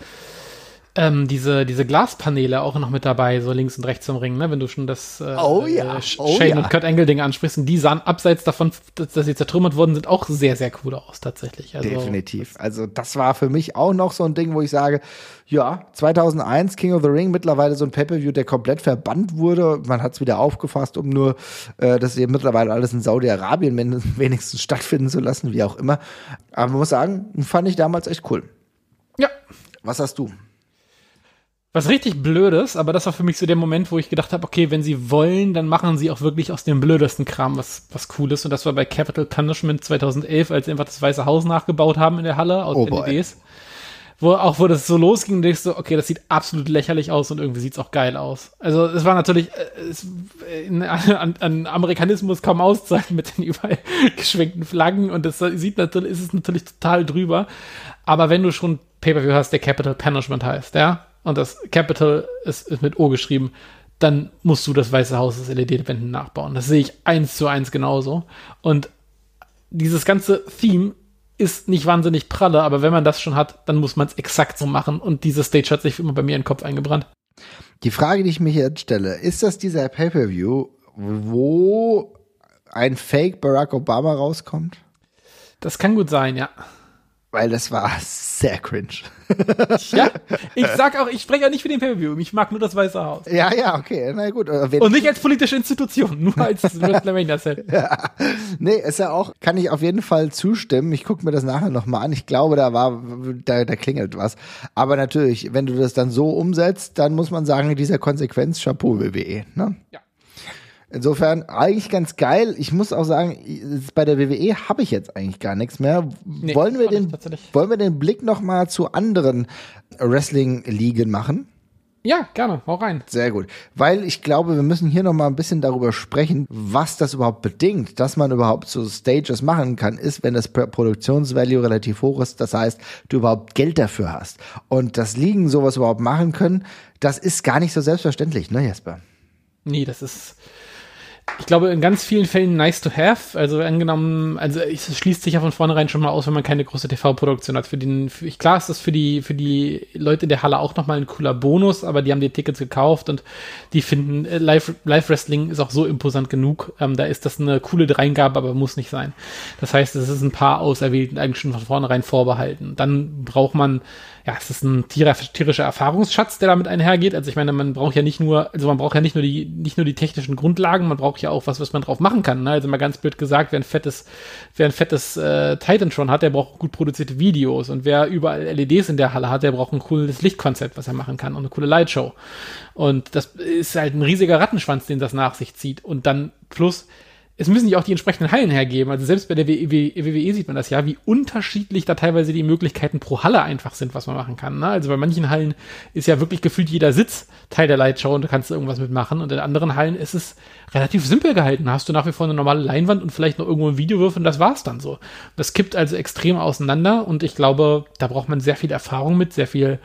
ähm, diese, diese Glaspaneele auch noch mit dabei, so links und rechts im Ring, ne? wenn du schon das äh, oh, ja. Äh, oh, Shane ja. und Kurt Angle Ding ansprichst. Und die sahen abseits davon, dass, dass, sie zertrümmert worden sind, auch sehr, sehr cool aus tatsächlich. Also, Definitiv. Also das war für mich auch noch so ein Ding, wo ich sage, ja, 2001 King of the Ring, mittlerweile so ein Pay-Per-View, der komplett verbannt wurde. Man hat es wieder aufgefasst, um nur äh, das eben mittlerweile alles in Saudi-Arabien wenigstens stattfinden zu lassen, wie auch immer. Aber man muss sagen, fand ich damals echt cool. Ja. Was hast du? Was richtig blödes, aber das war für mich so der Moment, wo ich gedacht habe, okay, wenn sie wollen, dann machen sie auch wirklich aus dem blödesten Kram was, was Cooles. Und das war bei Capital Punishment 2011, als sie einfach das Weiße Haus nachgebaut haben in der Halle aus oh LEDs. Wo auch, wo das so losging, denkst du, okay, das sieht absolut lächerlich aus und irgendwie sieht's auch geil aus. Also, es war natürlich, äh, es, in, an, an Amerikanismus kaum auszeichnen mit den überall geschwenkten Flaggen und das sieht natürlich, ist es natürlich total drüber. Aber wenn du schon Pay-Per-View hast, der Capital Punishment heißt, ja, und das Capital ist, ist mit O geschrieben, dann musst du das Weiße Haus des LED-Wänden nachbauen. Das sehe ich eins zu eins genauso. Und dieses ganze Theme ist nicht wahnsinnig pralle, aber wenn man das schon hat, dann muss man es exakt so machen. Und diese Stage hat sich immer bei mir in den Kopf eingebrannt. Die Frage, die ich mir jetzt stelle, ist das dieser Pay-Per-View, wo ein Fake Barack Obama rauskommt? Das kann gut sein, ja weil das war sehr cringe. ja, ich sag auch, ich spreche auch nicht für den Pay-Per-View, ich mag nur das Weiße Haus. Ja, ja, okay, na gut. Und nicht als politische Institution, nur als WrestleMania-Set. ja. Nee, ist ja auch, kann ich auf jeden Fall zustimmen. Ich gucke mir das nachher nochmal an. Ich glaube, da war, da, da klingelt was. Aber natürlich, wenn du das dann so umsetzt, dann muss man sagen, dieser Konsequenz Chapeau WWE, ne? Ja. Insofern eigentlich ganz geil. Ich muss auch sagen, bei der WWE habe ich jetzt eigentlich gar nichts mehr. Nee, wollen, wir den, wollen wir den Blick noch mal zu anderen Wrestling-Ligen machen? Ja, gerne, hau rein. Sehr gut. Weil ich glaube, wir müssen hier noch mal ein bisschen darüber sprechen, was das überhaupt bedingt, dass man überhaupt so Stages machen kann, ist, wenn das Produktionsvalue relativ hoch ist. Das heißt, du überhaupt Geld dafür hast. Und das Ligen sowas überhaupt machen können, das ist gar nicht so selbstverständlich, ne, Jesper? Nee, das ist, ich glaube, in ganz vielen Fällen nice to have. Also angenommen, also es schließt sich ja von vornherein schon mal aus, wenn man keine große TV-Produktion hat. Für den, für, klar ist das für die, für die Leute in der Halle auch nochmal ein cooler Bonus, aber die haben die Tickets gekauft und die finden, äh, Live, Live Wrestling ist auch so imposant genug. Ähm, da ist das eine coole Dreingabe, aber muss nicht sein. Das heißt, es ist ein paar Auserwählten eigentlich schon von vornherein vorbehalten. Dann braucht man ja, es ist ein tierischer Erfahrungsschatz, der damit einhergeht. Also ich meine, man braucht ja nicht nur, also man braucht ja nicht nur die, nicht nur die technischen Grundlagen, man braucht ja auch was, was man drauf machen kann. Ne? Also mal ganz blöd gesagt, wer ein fettes, wer ein fettes äh, Titantron hat, der braucht gut produzierte Videos und wer überall LEDs in der Halle hat, der braucht ein cooles Lichtkonzept, was er machen kann und eine coole Lightshow. Und das ist halt ein riesiger Rattenschwanz, den das nach sich zieht. Und dann plus es müssen ja auch die entsprechenden Hallen hergeben. Also selbst bei der WWE sieht man das ja, wie unterschiedlich da teilweise die Möglichkeiten pro Halle einfach sind, was man machen kann. Ne? Also bei manchen Hallen ist ja wirklich gefühlt jeder Sitz Teil der Lightshow und da kannst du irgendwas mitmachen. Und in anderen Hallen ist es relativ simpel gehalten. Hast du nach wie vor eine normale Leinwand und vielleicht noch irgendwo ein Videowürfel und das war's dann so. Das kippt also extrem auseinander und ich glaube, da braucht man sehr viel Erfahrung mit, sehr viel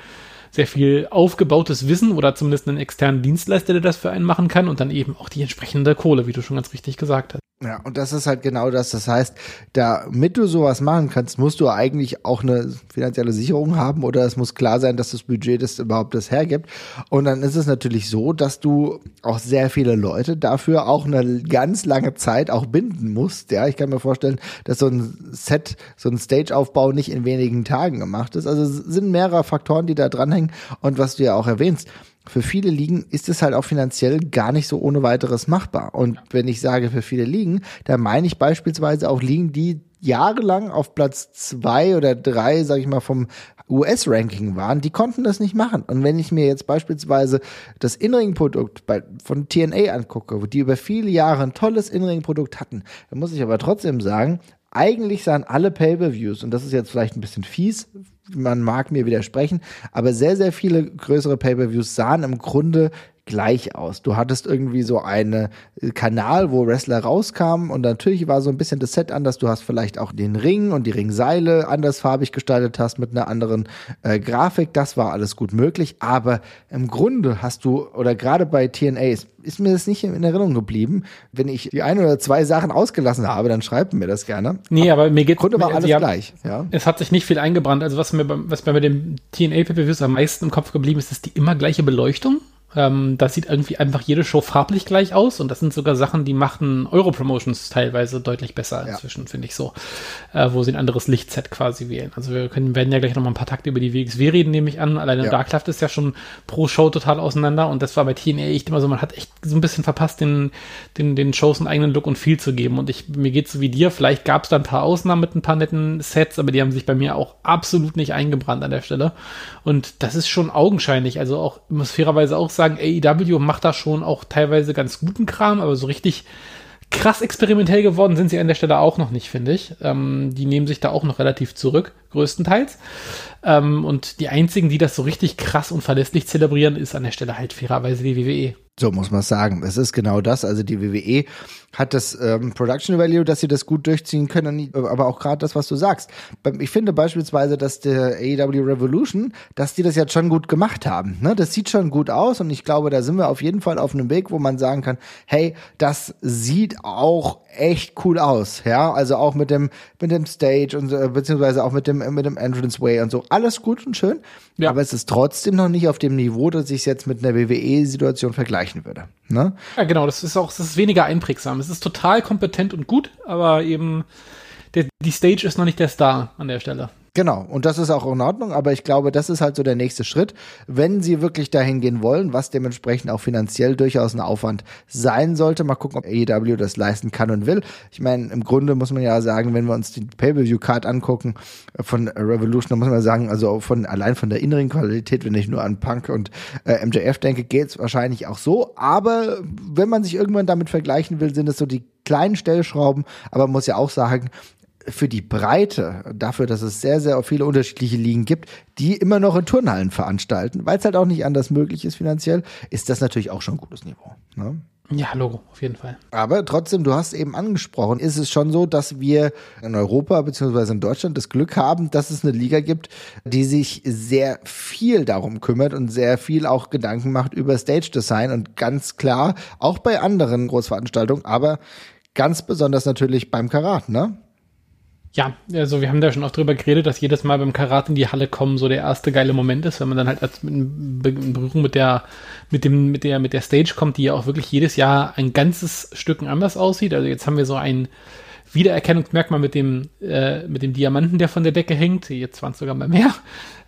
sehr viel aufgebautes Wissen oder zumindest einen externen Dienstleister, der das für einen machen kann und dann eben auch die entsprechende Kohle, wie du schon ganz richtig gesagt hast. Ja, und das ist halt genau das. Das heißt, damit du sowas machen kannst, musst du eigentlich auch eine finanzielle Sicherung haben oder es muss klar sein, dass das Budget das überhaupt das hergibt. Und dann ist es natürlich so, dass du auch sehr viele Leute dafür auch eine ganz lange Zeit auch binden musst. Ja, ich kann mir vorstellen, dass so ein Set, so ein Stageaufbau nicht in wenigen Tagen gemacht ist. Also es sind mehrere Faktoren, die da dranhängen. Und was du ja auch erwähnst, für viele Ligen ist es halt auch finanziell gar nicht so ohne weiteres machbar. Und wenn ich sage für viele Ligen, dann meine ich beispielsweise auch Ligen, die jahrelang auf Platz zwei oder drei, sag ich mal, vom US-Ranking waren, die konnten das nicht machen. Und wenn ich mir jetzt beispielsweise das In-Ring-Produkt von TNA angucke, wo die über viele Jahre ein tolles In-Ring-Produkt hatten, dann muss ich aber trotzdem sagen, eigentlich sahen alle Pay-per-Views, und das ist jetzt vielleicht ein bisschen fies, man mag mir widersprechen, aber sehr, sehr viele größere Pay-per-Views sahen im Grunde gleich aus. Du hattest irgendwie so einen Kanal, wo Wrestler rauskamen und natürlich war so ein bisschen das Set anders. Du hast vielleicht auch den Ring und die Ringseile andersfarbig gestaltet hast mit einer anderen äh, Grafik. Das war alles gut möglich. Aber im Grunde hast du, oder gerade bei TNA ist, ist mir das nicht in Erinnerung geblieben. Wenn ich die ein oder zwei Sachen ausgelassen habe, dann schreibt mir das gerne. Nee, aber mir geht Im Grunde war alles ja, gleich. Ja. Es hat sich nicht viel eingebrannt. Also was mir, was mir bei dem TNA PPVs am meisten im Kopf geblieben ist, ist die immer gleiche Beleuchtung. Ähm, das sieht irgendwie einfach jede Show farblich gleich aus und das sind sogar Sachen, die machten Euro-Promotions teilweise deutlich besser ja. inzwischen, finde ich so, äh, wo sie ein anderes Lichtset quasi wählen. Also wir können, werden ja gleich noch mal ein paar Takte über die WXW reden, nehme ich an. Alleine ja. Darkcraft ist ja schon pro Show total auseinander und das war bei TNA echt immer so, man hat echt so ein bisschen verpasst, den, den, den Shows einen eigenen Look und Feel zu geben und ich, mir geht's so wie dir, vielleicht gab es da ein paar Ausnahmen mit ein paar netten Sets, aber die haben sich bei mir auch absolut nicht eingebrannt an der Stelle und das ist schon augenscheinlich, also auch, muss fairerweise auch sagen, AEW macht da schon auch teilweise ganz guten Kram, aber so richtig krass experimentell geworden sind sie an der Stelle auch noch nicht, finde ich. Ähm, die nehmen sich da auch noch relativ zurück, größtenteils. Ähm, und die einzigen, die das so richtig krass und verlässlich zelebrieren, ist an der Stelle halt fairerweise die WWE. So muss man sagen. Es ist genau das. Also die WWE hat das ähm, Production Value, dass sie das gut durchziehen können, aber auch gerade das, was du sagst. Ich finde beispielsweise, dass der AEW Revolution, dass die das jetzt schon gut gemacht haben. Ne? Das sieht schon gut aus und ich glaube, da sind wir auf jeden Fall auf einem Weg, wo man sagen kann, hey, das sieht auch echt cool aus. Ja, also auch mit dem mit dem Stage und äh, beziehungsweise auch mit dem mit dem Entrance Way und so. Alles gut und schön. Ja. Aber es ist trotzdem noch nicht auf dem Niveau, dass ich es jetzt mit einer WWE-Situation vergleichen würde. Ne? Ja, genau. Das ist auch, das ist weniger einprägsam. Es ist total kompetent und gut, aber eben der, die Stage ist noch nicht der Star an der Stelle. Genau, und das ist auch in Ordnung, aber ich glaube, das ist halt so der nächste Schritt, wenn sie wirklich dahin gehen wollen, was dementsprechend auch finanziell durchaus ein Aufwand sein sollte. Mal gucken, ob AEW das leisten kann und will. Ich meine, im Grunde muss man ja sagen, wenn wir uns die Pay-Per-View-Card angucken von Revolution, dann muss man sagen, also von allein von der inneren Qualität, wenn ich nur an Punk und äh, MJF denke, geht's wahrscheinlich auch so. Aber wenn man sich irgendwann damit vergleichen will, sind es so die kleinen Stellschrauben, aber man muss ja auch sagen, für die Breite, dafür, dass es sehr, sehr viele unterschiedliche Ligen gibt, die immer noch in Turnhallen veranstalten, weil es halt auch nicht anders möglich ist finanziell, ist das natürlich auch schon ein gutes Niveau. Ne? Ja, Logo, auf jeden Fall. Aber trotzdem, du hast eben angesprochen, ist es schon so, dass wir in Europa bzw. in Deutschland das Glück haben, dass es eine Liga gibt, die sich sehr viel darum kümmert und sehr viel auch Gedanken macht über Stage Design und ganz klar, auch bei anderen Großveranstaltungen, aber ganz besonders natürlich beim Karat, ne? Ja, also wir haben da schon oft drüber geredet, dass jedes Mal beim Karat in die Halle kommen so der erste geile Moment ist, wenn man dann halt in Berührung mit der, mit dem, mit der, mit der Stage kommt, die ja auch wirklich jedes Jahr ein ganzes Stück anders aussieht. Also jetzt haben wir so ein Wiedererkennungsmerkmal mit dem, äh, mit dem Diamanten, der von der Decke hängt. Jetzt waren es sogar mal mehr.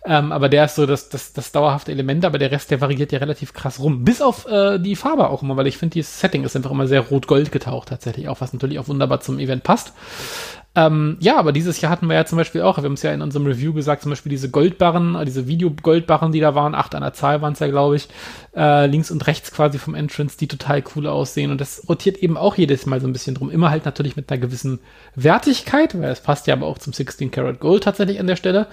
Ähm, aber der ist so das, das, das dauerhafte Element, aber der Rest, der variiert ja relativ krass rum. Bis auf äh, die Farbe auch immer, weil ich finde, dieses Setting ist einfach immer sehr rot-gold getaucht tatsächlich, auch was natürlich auch wunderbar zum Event passt. Ähm, ja, aber dieses Jahr hatten wir ja zum Beispiel auch, wir haben es ja in unserem Review gesagt, zum Beispiel diese Goldbarren, äh, diese Video-Goldbarren, die da waren, acht an der Zahl waren es ja, glaube ich, äh, links und rechts quasi vom Entrance, die total cool aussehen. Und das rotiert eben auch jedes Mal so ein bisschen drum. Immer halt natürlich mit einer gewissen Wertigkeit, weil es passt ja aber auch zum 16 Karat Gold tatsächlich an der Stelle.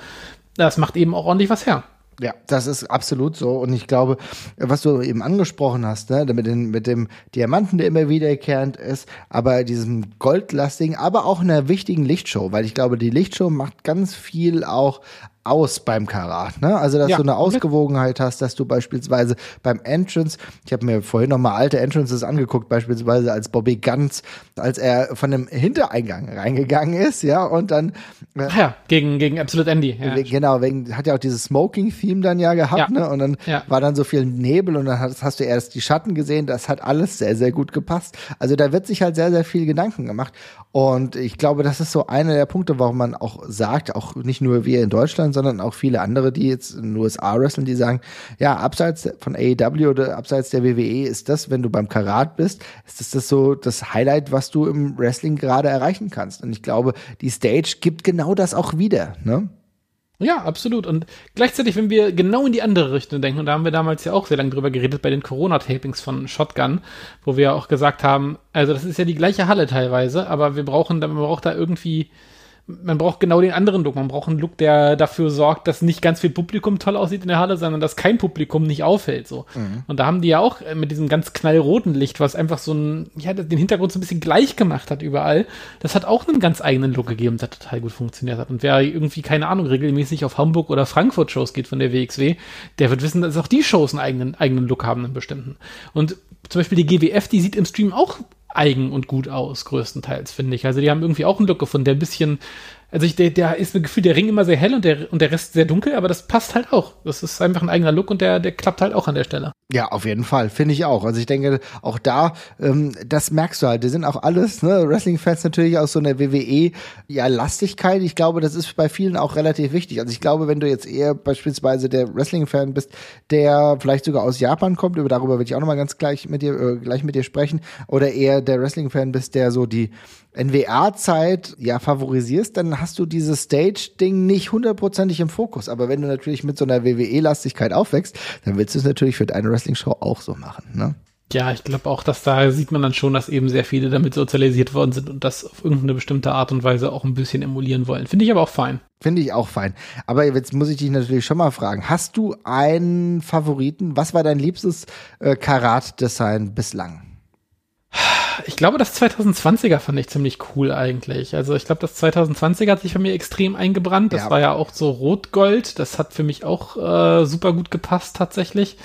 Das macht eben auch ordentlich was her. Ja, das ist absolut so. Und ich glaube, was du eben angesprochen hast, ne, mit, den, mit dem Diamanten, der immer wiederkehrend ist, aber diesem Goldlastigen, aber auch einer wichtigen Lichtshow, weil ich glaube, die Lichtshow macht ganz viel auch aus beim Karat. Ne? Also, dass ja. du eine Ausgewogenheit hast, dass du beispielsweise beim Entrance, ich habe mir vorhin noch mal alte Entrances angeguckt, beispielsweise als Bobby Ganz, als er von dem Hintereingang reingegangen ist, ja, und dann äh, Ach ja, gegen, gegen Absolute Andy. Ja. Genau, wegen, hat ja auch dieses Smoking-Theme dann ja gehabt, ja. ne? Und dann war dann so viel Nebel und dann hast, hast du erst die Schatten gesehen, das hat alles sehr, sehr gut gepasst. Also da wird sich halt sehr, sehr viel Gedanken gemacht. Und ich glaube, das ist so einer der Punkte, warum man auch sagt, auch nicht nur wir in Deutschland, sondern auch viele andere, die jetzt in den USA wrestlen, die sagen, ja, abseits von AEW oder abseits der WWE ist das, wenn du beim Karat bist, ist das, das so das Highlight, was du im Wrestling gerade erreichen kannst. Und ich glaube, die Stage gibt genau das auch wieder, ne? Ja, absolut. Und gleichzeitig, wenn wir genau in die andere Richtung denken, und da haben wir damals ja auch sehr lange drüber geredet bei den Corona-Tapings von Shotgun, wo wir auch gesagt haben, also das ist ja die gleiche Halle teilweise, aber wir brauchen, man braucht da irgendwie man braucht genau den anderen Look. Man braucht einen Look, der dafür sorgt, dass nicht ganz viel Publikum toll aussieht in der Halle, sondern dass kein Publikum nicht auffällt. So. Mhm. Und da haben die ja auch äh, mit diesem ganz knallroten Licht, was einfach so ein, ja, den Hintergrund so ein bisschen gleich gemacht hat überall, das hat auch einen ganz eigenen Look gegeben, der total gut funktioniert hat. Und wer irgendwie, keine Ahnung, regelmäßig auf Hamburg oder Frankfurt Shows geht von der WXW, der wird wissen, dass auch die Shows einen eigenen, eigenen Look haben, einen bestimmten. Und zum Beispiel die GWF, die sieht im Stream auch eigen und gut aus, größtenteils, finde ich. Also die haben irgendwie auch einen Look gefunden, der ein bisschen, also ich, der, der ist mir gefühlt, der Ring immer sehr hell und der, und der Rest sehr dunkel, aber das passt halt auch. Das ist einfach ein eigener Look und der, der klappt halt auch an der Stelle. Ja, auf jeden Fall, finde ich auch. Also ich denke, auch da, ähm, das merkst du halt, die sind auch alles, ne, Wrestling-Fans natürlich aus so einer WWE, ja, Lastigkeit. Ich glaube, das ist bei vielen auch relativ wichtig. Also ich glaube, wenn du jetzt eher beispielsweise der Wrestling-Fan bist, der vielleicht sogar aus Japan kommt, über darüber will ich auch nochmal ganz gleich mit dir, äh, gleich mit dir sprechen, oder eher der Wrestling-Fan bist, der so die NWA-Zeit ja favorisierst, dann hast du dieses Stage-Ding nicht hundertprozentig im Fokus. Aber wenn du natürlich mit so einer WWE-Lastigkeit aufwächst, dann willst du es natürlich für deine Wrestling-Show auch so machen, ne? Ja, ich glaube auch, dass da sieht man dann schon, dass eben sehr viele damit sozialisiert worden sind und das auf irgendeine bestimmte Art und Weise auch ein bisschen emulieren wollen. Finde ich aber auch fein. Finde ich auch fein. Aber jetzt muss ich dich natürlich schon mal fragen, hast du einen Favoriten? Was war dein liebstes äh, Karat-Design bislang? Ich glaube, das 2020er fand ich ziemlich cool eigentlich. Also ich glaube, das 2020er hat sich für mich extrem eingebrannt. Das ja. war ja auch so Rot-Gold. Das hat für mich auch äh, super gut gepasst tatsächlich.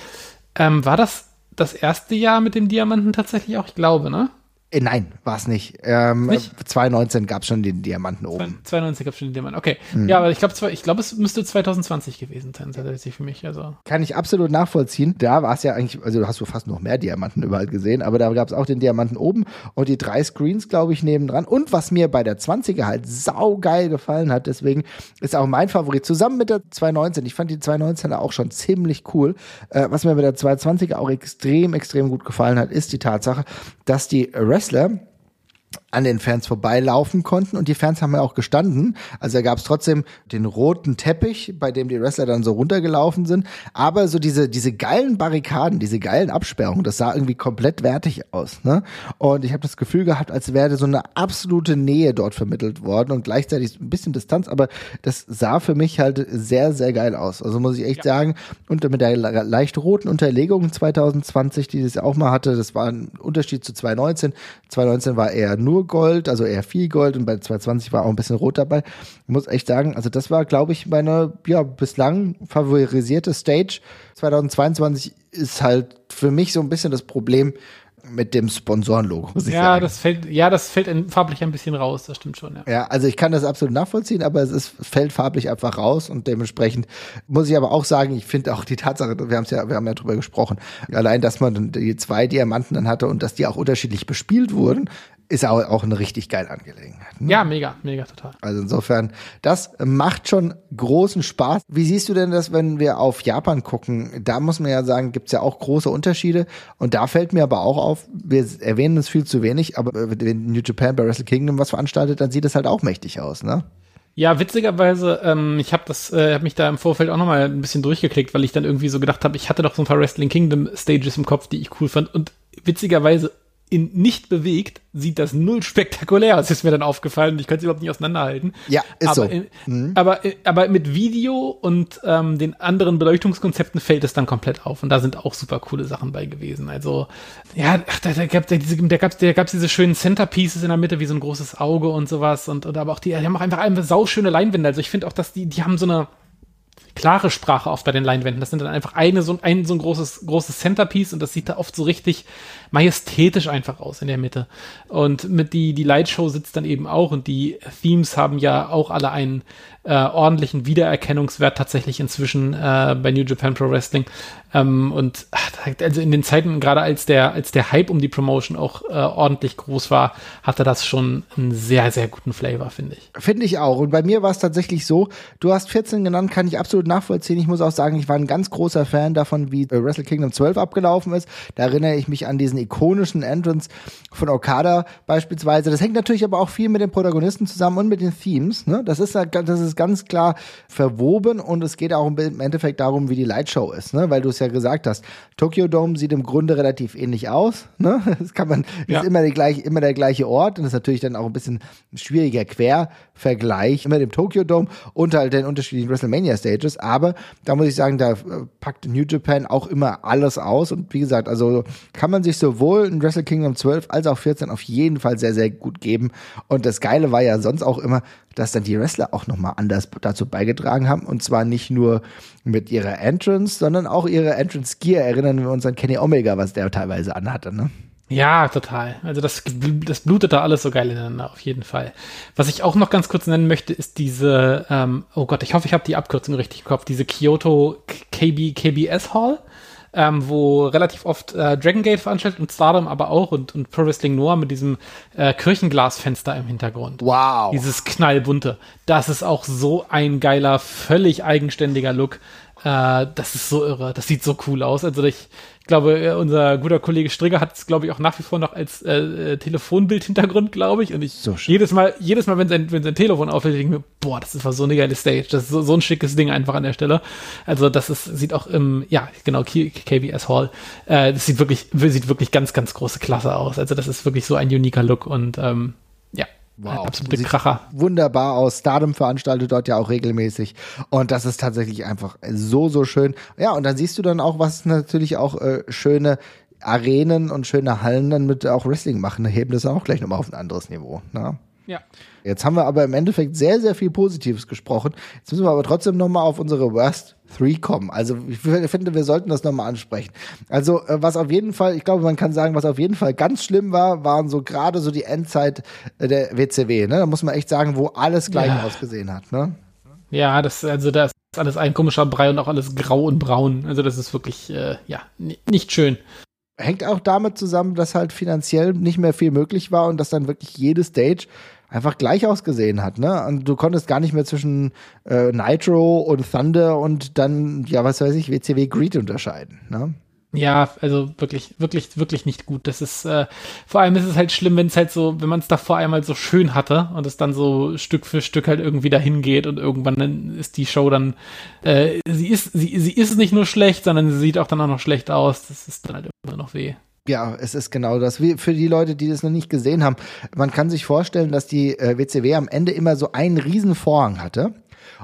Ähm, war das das erste Jahr mit dem Diamanten tatsächlich auch? Ich glaube, ne? Äh, nein, war es nicht. Ähm, nicht? 2019 gab es schon den Diamanten oben. 2019 gab es schon den Diamanten, okay. Mhm. Ja, aber ich glaube, ich glaube, es müsste 2020 gewesen sein, tatsächlich für mich. Also. Kann ich absolut nachvollziehen. Da war es ja eigentlich, also hast du fast noch mehr Diamanten überall gesehen, aber da gab es auch den Diamanten oben und die drei Screens, glaube ich, nebendran. Und was mir bei der 20er halt saugeil gefallen hat, deswegen ist auch mein Favorit, zusammen mit der 219. Ich fand die 219er auch schon ziemlich cool. Äh, was mir bei der 220er auch extrem, extrem gut gefallen hat, ist die Tatsache, dass die Rest Wrestler an den Fans vorbeilaufen konnten und die Fans haben ja auch gestanden. Also da gab es trotzdem den roten Teppich, bei dem die Wrestler dann so runtergelaufen sind. Aber so diese, diese geilen Barrikaden, diese geilen Absperrungen, das sah irgendwie komplett wertig aus. Ne? Und ich habe das Gefühl gehabt, als wäre so eine absolute Nähe dort vermittelt worden und gleichzeitig ein bisschen Distanz, aber das sah für mich halt sehr, sehr geil aus. Also muss ich echt ja. sagen, und mit der leicht roten Unterlegung 2020, die das auch mal hatte, das war ein Unterschied zu 2019. 2019 war eher nur Gold, also eher viel Gold und bei 2020 war auch ein bisschen Rot dabei. Ich muss echt sagen, also das war, glaube ich, meine ja, bislang favorisierte Stage. 2022 ist halt für mich so ein bisschen das Problem, mit dem Sponsorenlogo. Ja, das fällt, ja, das fällt in, farblich ein bisschen raus, das stimmt schon. Ja. ja, also ich kann das absolut nachvollziehen, aber es ist, fällt farblich einfach raus und dementsprechend muss ich aber auch sagen, ich finde auch die Tatsache, wir haben es ja, wir haben ja drüber gesprochen, allein, dass man die zwei Diamanten dann hatte und dass die auch unterschiedlich bespielt wurden, ist auch, auch eine richtig geile Angelegenheit. Ne? Ja, mega, mega total. Also insofern, das macht schon großen Spaß. Wie siehst du denn das, wenn wir auf Japan gucken? Da muss man ja sagen, gibt's ja auch große Unterschiede. Und da fällt mir aber auch auf, wir erwähnen es viel zu wenig, aber wenn New Japan bei Wrestle Kingdom was veranstaltet, dann sieht es halt auch mächtig aus, ne? Ja, witzigerweise, ähm, ich habe das, äh, hab mich da im Vorfeld auch nochmal ein bisschen durchgeklickt, weil ich dann irgendwie so gedacht habe, ich hatte doch so ein paar Wrestling Kingdom Stages im Kopf, die ich cool fand. Und witzigerweise in nicht bewegt sieht das null spektakulär aus, ist mir dann aufgefallen. Ich könnte es überhaupt nicht auseinanderhalten. Ja, ist aber so. In, mhm. aber, aber mit Video und ähm, den anderen Beleuchtungskonzepten fällt es dann komplett auf. Und da sind auch super coole Sachen bei gewesen. Also, ja, ach, da, da gab es diese, da gab's, da gab's diese schönen Centerpieces in der Mitte, wie so ein großes Auge und sowas. Und, und aber auch die, die haben auch einfach, einfach sauschöne Leinwände. Also ich finde auch, dass die, die haben so eine klare Sprache oft bei den Leinwänden. Das sind dann einfach eine so ein so ein großes großes Centerpiece und das sieht da oft so richtig majestätisch einfach aus in der Mitte. Und mit die die Lightshow sitzt dann eben auch und die Themes haben ja auch alle einen äh, ordentlichen Wiedererkennungswert tatsächlich inzwischen äh, bei New Japan Pro Wrestling. Ähm, und also in den Zeiten, gerade als der, als der Hype um die Promotion auch äh, ordentlich groß war, hatte das schon einen sehr, sehr guten Flavor, finde ich. Finde ich auch. Und bei mir war es tatsächlich so, du hast 14 genannt, kann ich absolut nachvollziehen. Ich muss auch sagen, ich war ein ganz großer Fan davon, wie äh, Wrestle Kingdom 12 abgelaufen ist. Da erinnere ich mich an diesen ikonischen Entrance von Okada beispielsweise. Das hängt natürlich aber auch viel mit den Protagonisten zusammen und mit den Themes. Ne? Das ist das ist ganz klar verwoben und es geht auch im Endeffekt darum, wie die Lightshow ist, ne? Weil du es ja gesagt hast. Tokyo Dome sieht im Grunde relativ ähnlich aus. Ne? Das kann man, ja. ist immer, die gleich, immer der gleiche Ort und ist natürlich dann auch ein bisschen schwieriger Quervergleich mit dem Tokyo Dome und halt den unterschiedlichen WrestleMania Stages. Aber da muss ich sagen, da äh, packt New Japan auch immer alles aus und wie gesagt, also kann man sich sowohl in Wrestle Kingdom 12 als auch 14 auf jeden Fall sehr, sehr gut geben. Und das Geile war ja sonst auch immer, dass dann die Wrestler auch nochmal anders dazu beigetragen haben. Und zwar nicht nur mit ihrer Entrance, sondern auch ihre Entrance Gear. Erinnern wir uns an Kenny Omega, was der teilweise anhatte, ne? Ja, total. Also das, das blutet da alles so geil ineinander, auf jeden Fall. Was ich auch noch ganz kurz nennen möchte, ist diese, ähm, oh Gott, ich hoffe, ich habe die Abkürzung richtig im Kopf, diese Kyoto KB, KBS Hall ähm, wo relativ oft äh, Dragon Gate veranstaltet und Stardom aber auch und, und Pro Wrestling Noah mit diesem äh, Kirchenglasfenster im Hintergrund. Wow. Dieses knallbunte. Das ist auch so ein geiler, völlig eigenständiger Look. Äh, das ist so irre. Das sieht so cool aus. Also ich, ich glaube, äh, unser guter Kollege Strigger hat es, glaube ich, auch nach wie vor noch als äh, äh Telefonbild-Hintergrund, glaube ich. Und ich so jedes Mal, jedes Mal, wenn sein, wenn sein Telefon aufhört, denke ich mir, boah, das ist so eine geile Stage. Das ist so, so ein schickes Ding einfach an der Stelle. Also das ist, sieht auch im, ja, genau, KBS Hall. Äh, das sieht wirklich, sieht wirklich ganz, ganz große Klasse aus. Also das ist wirklich so ein uniker Look und ähm, Wow, absolute Kracher. Wunderbar aus. Stardom veranstaltet dort ja auch regelmäßig. Und das ist tatsächlich einfach so, so schön. Ja, und dann siehst du dann auch, was natürlich auch äh, schöne Arenen und schöne Hallen dann mit auch Wrestling machen. Da heben das auch gleich nochmal auf ein anderes Niveau. Ne? Ja. Jetzt haben wir aber im Endeffekt sehr, sehr viel Positives gesprochen. Jetzt müssen wir aber trotzdem nochmal auf unsere Worst Three kommen. Also ich finde, wir sollten das nochmal ansprechen. Also äh, was auf jeden Fall, ich glaube, man kann sagen, was auf jeden Fall ganz schlimm war, waren so gerade so die Endzeit äh, der WCW. Ne? Da muss man echt sagen, wo alles gleich ja. ausgesehen hat. Ne? Ja, das also das ist alles ein komischer Brei und auch alles grau und braun. Also das ist wirklich äh, ja nicht schön hängt auch damit zusammen, dass halt finanziell nicht mehr viel möglich war und dass dann wirklich jede Stage einfach gleich ausgesehen hat, ne? Und du konntest gar nicht mehr zwischen äh, Nitro und Thunder und dann, ja, was weiß ich, WCW Greed unterscheiden, ne? Ja, also wirklich, wirklich, wirklich nicht gut. Das ist, äh, vor allem ist es halt schlimm, wenn es halt so, wenn man es davor einmal so schön hatte und es dann so Stück für Stück halt irgendwie dahin geht und irgendwann dann ist die Show dann, äh, sie ist, sie, sie ist nicht nur schlecht, sondern sie sieht auch dann auch noch schlecht aus. Das ist dann halt immer noch weh. Ja, es ist genau das. Wie für die Leute, die das noch nicht gesehen haben, man kann sich vorstellen, dass die äh, WCW am Ende immer so einen riesen Vorhang hatte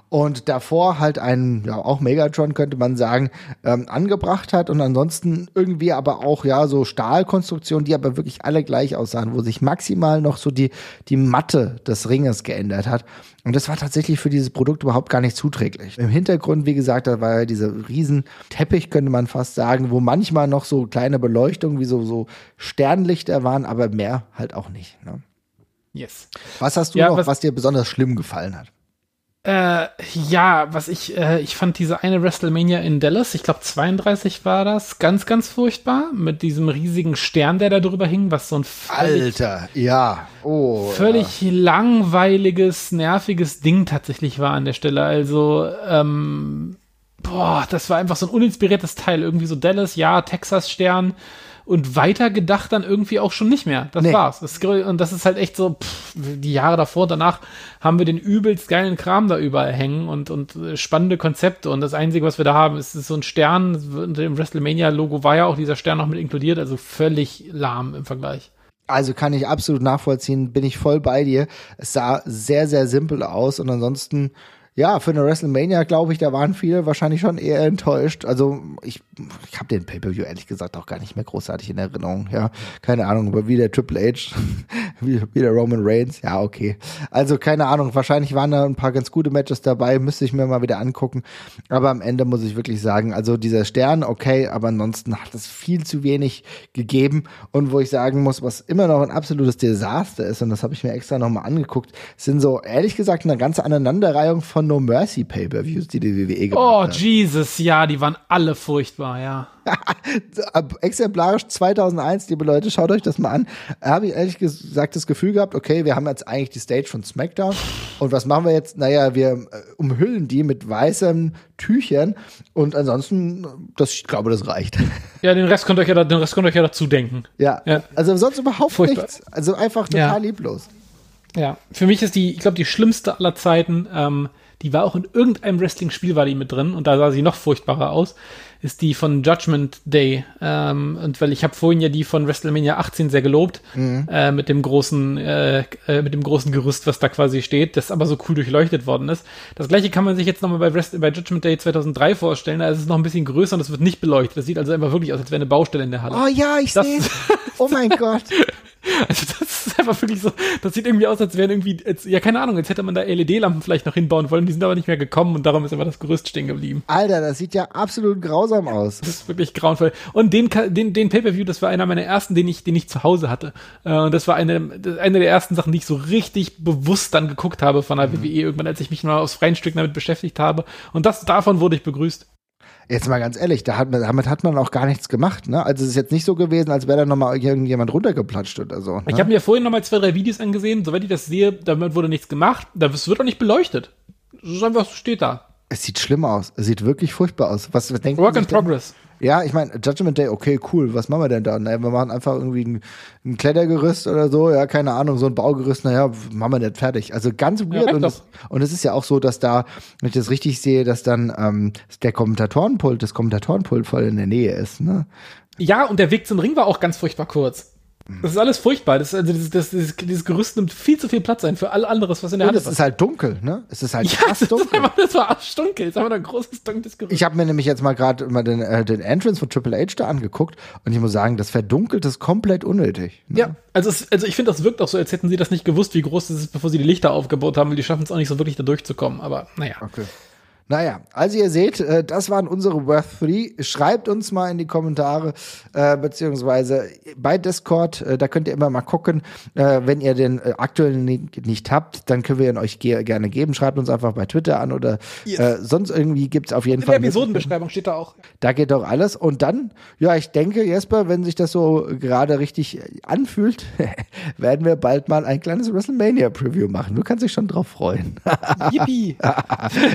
und davor halt einen, ja auch Megatron könnte man sagen, ähm, angebracht hat und ansonsten irgendwie aber auch ja so Stahlkonstruktionen, die aber wirklich alle gleich aussahen, wo sich maximal noch so die, die Matte des Ringes geändert hat. Und das war tatsächlich für dieses Produkt überhaupt gar nicht zuträglich. Im Hintergrund, wie gesagt, da war ja dieser riesen Teppich, könnte man fast sagen, wo manchmal noch so kleine Beleuchtungen wie so, so Sternlichter waren, aber mehr halt auch nicht. Ne? Yes. Was hast du Ja, noch, was, was- dir besonders schlimm gefallen hat? Äh, ja, was ich, äh, ich fand diese eine WrestleMania in Dallas, ich glaube 32 war das, ganz, ganz furchtbar, mit diesem riesigen Stern, der da drüber hing, was so ein völlig, Alter, ja. Oh. völlig langweiliges, nerviges Ding tatsächlich war an der Stelle. Also, ähm, boah, das war einfach so ein uninspiriertes Teil. Irgendwie so Dallas, ja, Texas-Stern. Und weiter gedacht dann irgendwie auch schon nicht mehr. Das Nee. war's. Das, und das ist halt echt so, pff, die Jahre davor, danach haben wir den übelst geilen Kram da überall hängen und, und äh, spannende Konzepte. Und das Einzige, was wir da haben, ist, ist so ein Stern. Unter dem WrestleMania-Logo war ja auch dieser Stern noch mit inkludiert, also völlig lahm im Vergleich. Also kann ich absolut nachvollziehen, bin ich voll bei dir. Es sah sehr, sehr simpel aus und ansonsten, ja, für eine WrestleMania, glaube ich, da waren viele wahrscheinlich schon eher enttäuscht. Also ich, ich habe den Pay-Per-View ehrlich gesagt auch gar nicht mehr großartig in Erinnerung. Ja, keine Ahnung, wie der Triple H, wie, wie der Roman Reigns, ja, okay. Also keine Ahnung, wahrscheinlich waren da ein paar ganz gute Matches dabei, müsste ich mir mal wieder angucken. Aber am Ende muss ich wirklich sagen, also dieser Stern, okay, aber ansonsten hat es viel zu wenig gegeben. Und wo ich sagen muss, was immer noch ein absolutes Desaster ist, und das habe ich mir extra nochmal angeguckt, sind so, ehrlich gesagt, eine ganze Aneinanderreihung von No Mercy Pay-Per-Views, die die WWE gemacht Oh, hat. Jesus, ja, die waren alle furchtbar, ja. Exemplarisch 2001, liebe Leute, schaut euch das mal an. Habe ich ehrlich gesagt das Gefühl gehabt, okay, wir haben jetzt eigentlich die Stage von SmackDown und was machen wir jetzt? Naja, wir äh, umhüllen die mit weißen Tüchern und ansonsten, das, ich glaube, das reicht. Ja, den Rest könnt ihr euch ja, den Rest könnt ihr euch ja dazu denken. Ja, Ja. also sonst überhaupt Furchtbar. nichts. Also einfach total Ja. lieblos. Ja, für mich ist die, ich glaube, die schlimmste aller Zeiten, ähm, die war auch in irgendeinem Wrestling-Spiel war die mit drin und da sah sie noch furchtbarer aus, ist die von Judgment Day. Ähm, und weil ich habe vorhin ja die von WrestleMania 18 sehr gelobt, äh, mit dem großen, äh, äh, mit dem großen Gerüst, was da quasi steht, das aber so cool durchleuchtet worden ist. Das gleiche kann man sich jetzt nochmal bei, bei Judgment Day 2003 vorstellen, da ist es noch ein bisschen größer und es wird nicht beleuchtet. Das sieht also einfach wirklich aus, als wäre eine Baustelle in der Halle. Oh ja, ich sehe. Oh mein Gott. Also das ist einfach wirklich so, das sieht irgendwie aus, als wären irgendwie, als, ja keine Ahnung, als hätte man da LED-Lampen vielleicht noch hinbauen wollen, die sind aber nicht mehr gekommen und darum ist einfach das Gerüst stehen geblieben. Alter, das sieht ja absolut grausam aus. Das ist wirklich grauenvoll. Und den, den, den Pay-Per-View, das war einer meiner ersten, den ich, den ich zu Hause hatte. Äh, Und das war eine, eine der ersten Sachen, die ich so richtig bewusst dann geguckt habe von der WWE irgendwann, als ich mich mal aus freien Stücken damit beschäftigt habe. Und das, davon wurde ich begrüßt. Jetzt mal ganz ehrlich, da hat damit hat man auch gar nichts gemacht. Ne? Also es ist jetzt nicht so gewesen, als wäre da nochmal irgendjemand runtergeplatscht oder so. Ne? Ich habe mir vorhin noch mal zwei, drei Videos angesehen. Soweit ich das sehe, damit wurde nichts gemacht. Das wird auch nicht beleuchtet. Das ist einfach, steht da. es sieht schlimm aus. Es sieht wirklich furchtbar aus. Was, was denken Work in denn? progress. Ja, ich meine, Judgment Day, okay, cool. Was machen wir denn da? Naja, wir machen einfach irgendwie ein, ein Klettergerüst oder so. Ja, keine Ahnung, so ein Baugerüst. Naja, machen wir nicht fertig. Also ganz weird. reicht und, es, und es ist ja auch so, dass da, wenn ich das richtig sehe, dass dann ähm, der Kommentatorenpult, das Kommentatorenpult voll in der Nähe ist. Ne? Ja, und der Weg zum Ring war auch ganz furchtbar kurz. Das ist alles furchtbar. Das, also das, das, dieses, dieses Gerüst nimmt viel zu viel Platz ein für all anderes, was in der Und Hand es ist halt dunkel, ne? Es ist halt Ja, krass das, ist dunkel. einfach, das war arschdunkel. Das ist einfach ein großes, dunkles Gerüst. Ich habe mir nämlich jetzt mal gerade immer den, äh, den Entrance von Triple H da angeguckt und ich muss sagen, das verdunkelt ist komplett unnötig. Ne? ja, also, es, also ich finde, das wirkt auch so, als hätten sie das nicht gewusst, wie groß das ist, bevor sie die Lichter aufgebaut haben, weil die schaffen es auch nicht so wirklich da durchzukommen. Aber naja. Okay. Naja, also ihr seht, äh, das waren unsere Worth 3. Schreibt uns mal in die Kommentare, äh, beziehungsweise bei Discord, äh, da könnt ihr immer mal gucken. Äh, wenn ihr den aktuellen Link nicht habt, dann können wir ihn euch ge gerne geben. Schreibt uns einfach bei Twitter an oder äh, sonst irgendwie gibt's auf jeden In der Fall. Episodenbeschreibung steht da auch. Da geht doch alles. Und dann, ja, ich denke, Jesper, wenn sich das so gerade richtig anfühlt, werden wir bald mal ein kleines WrestleMania-Preview machen. Du kannst dich schon drauf freuen. Yippie.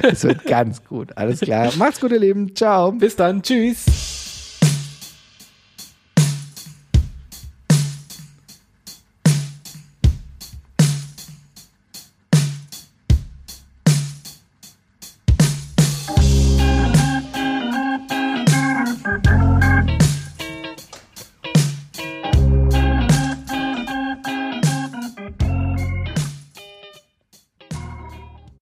Es wird ganz gut. Alles klar. Macht's gut, ihr Lieben. Ciao. Bis dann. Tschüss.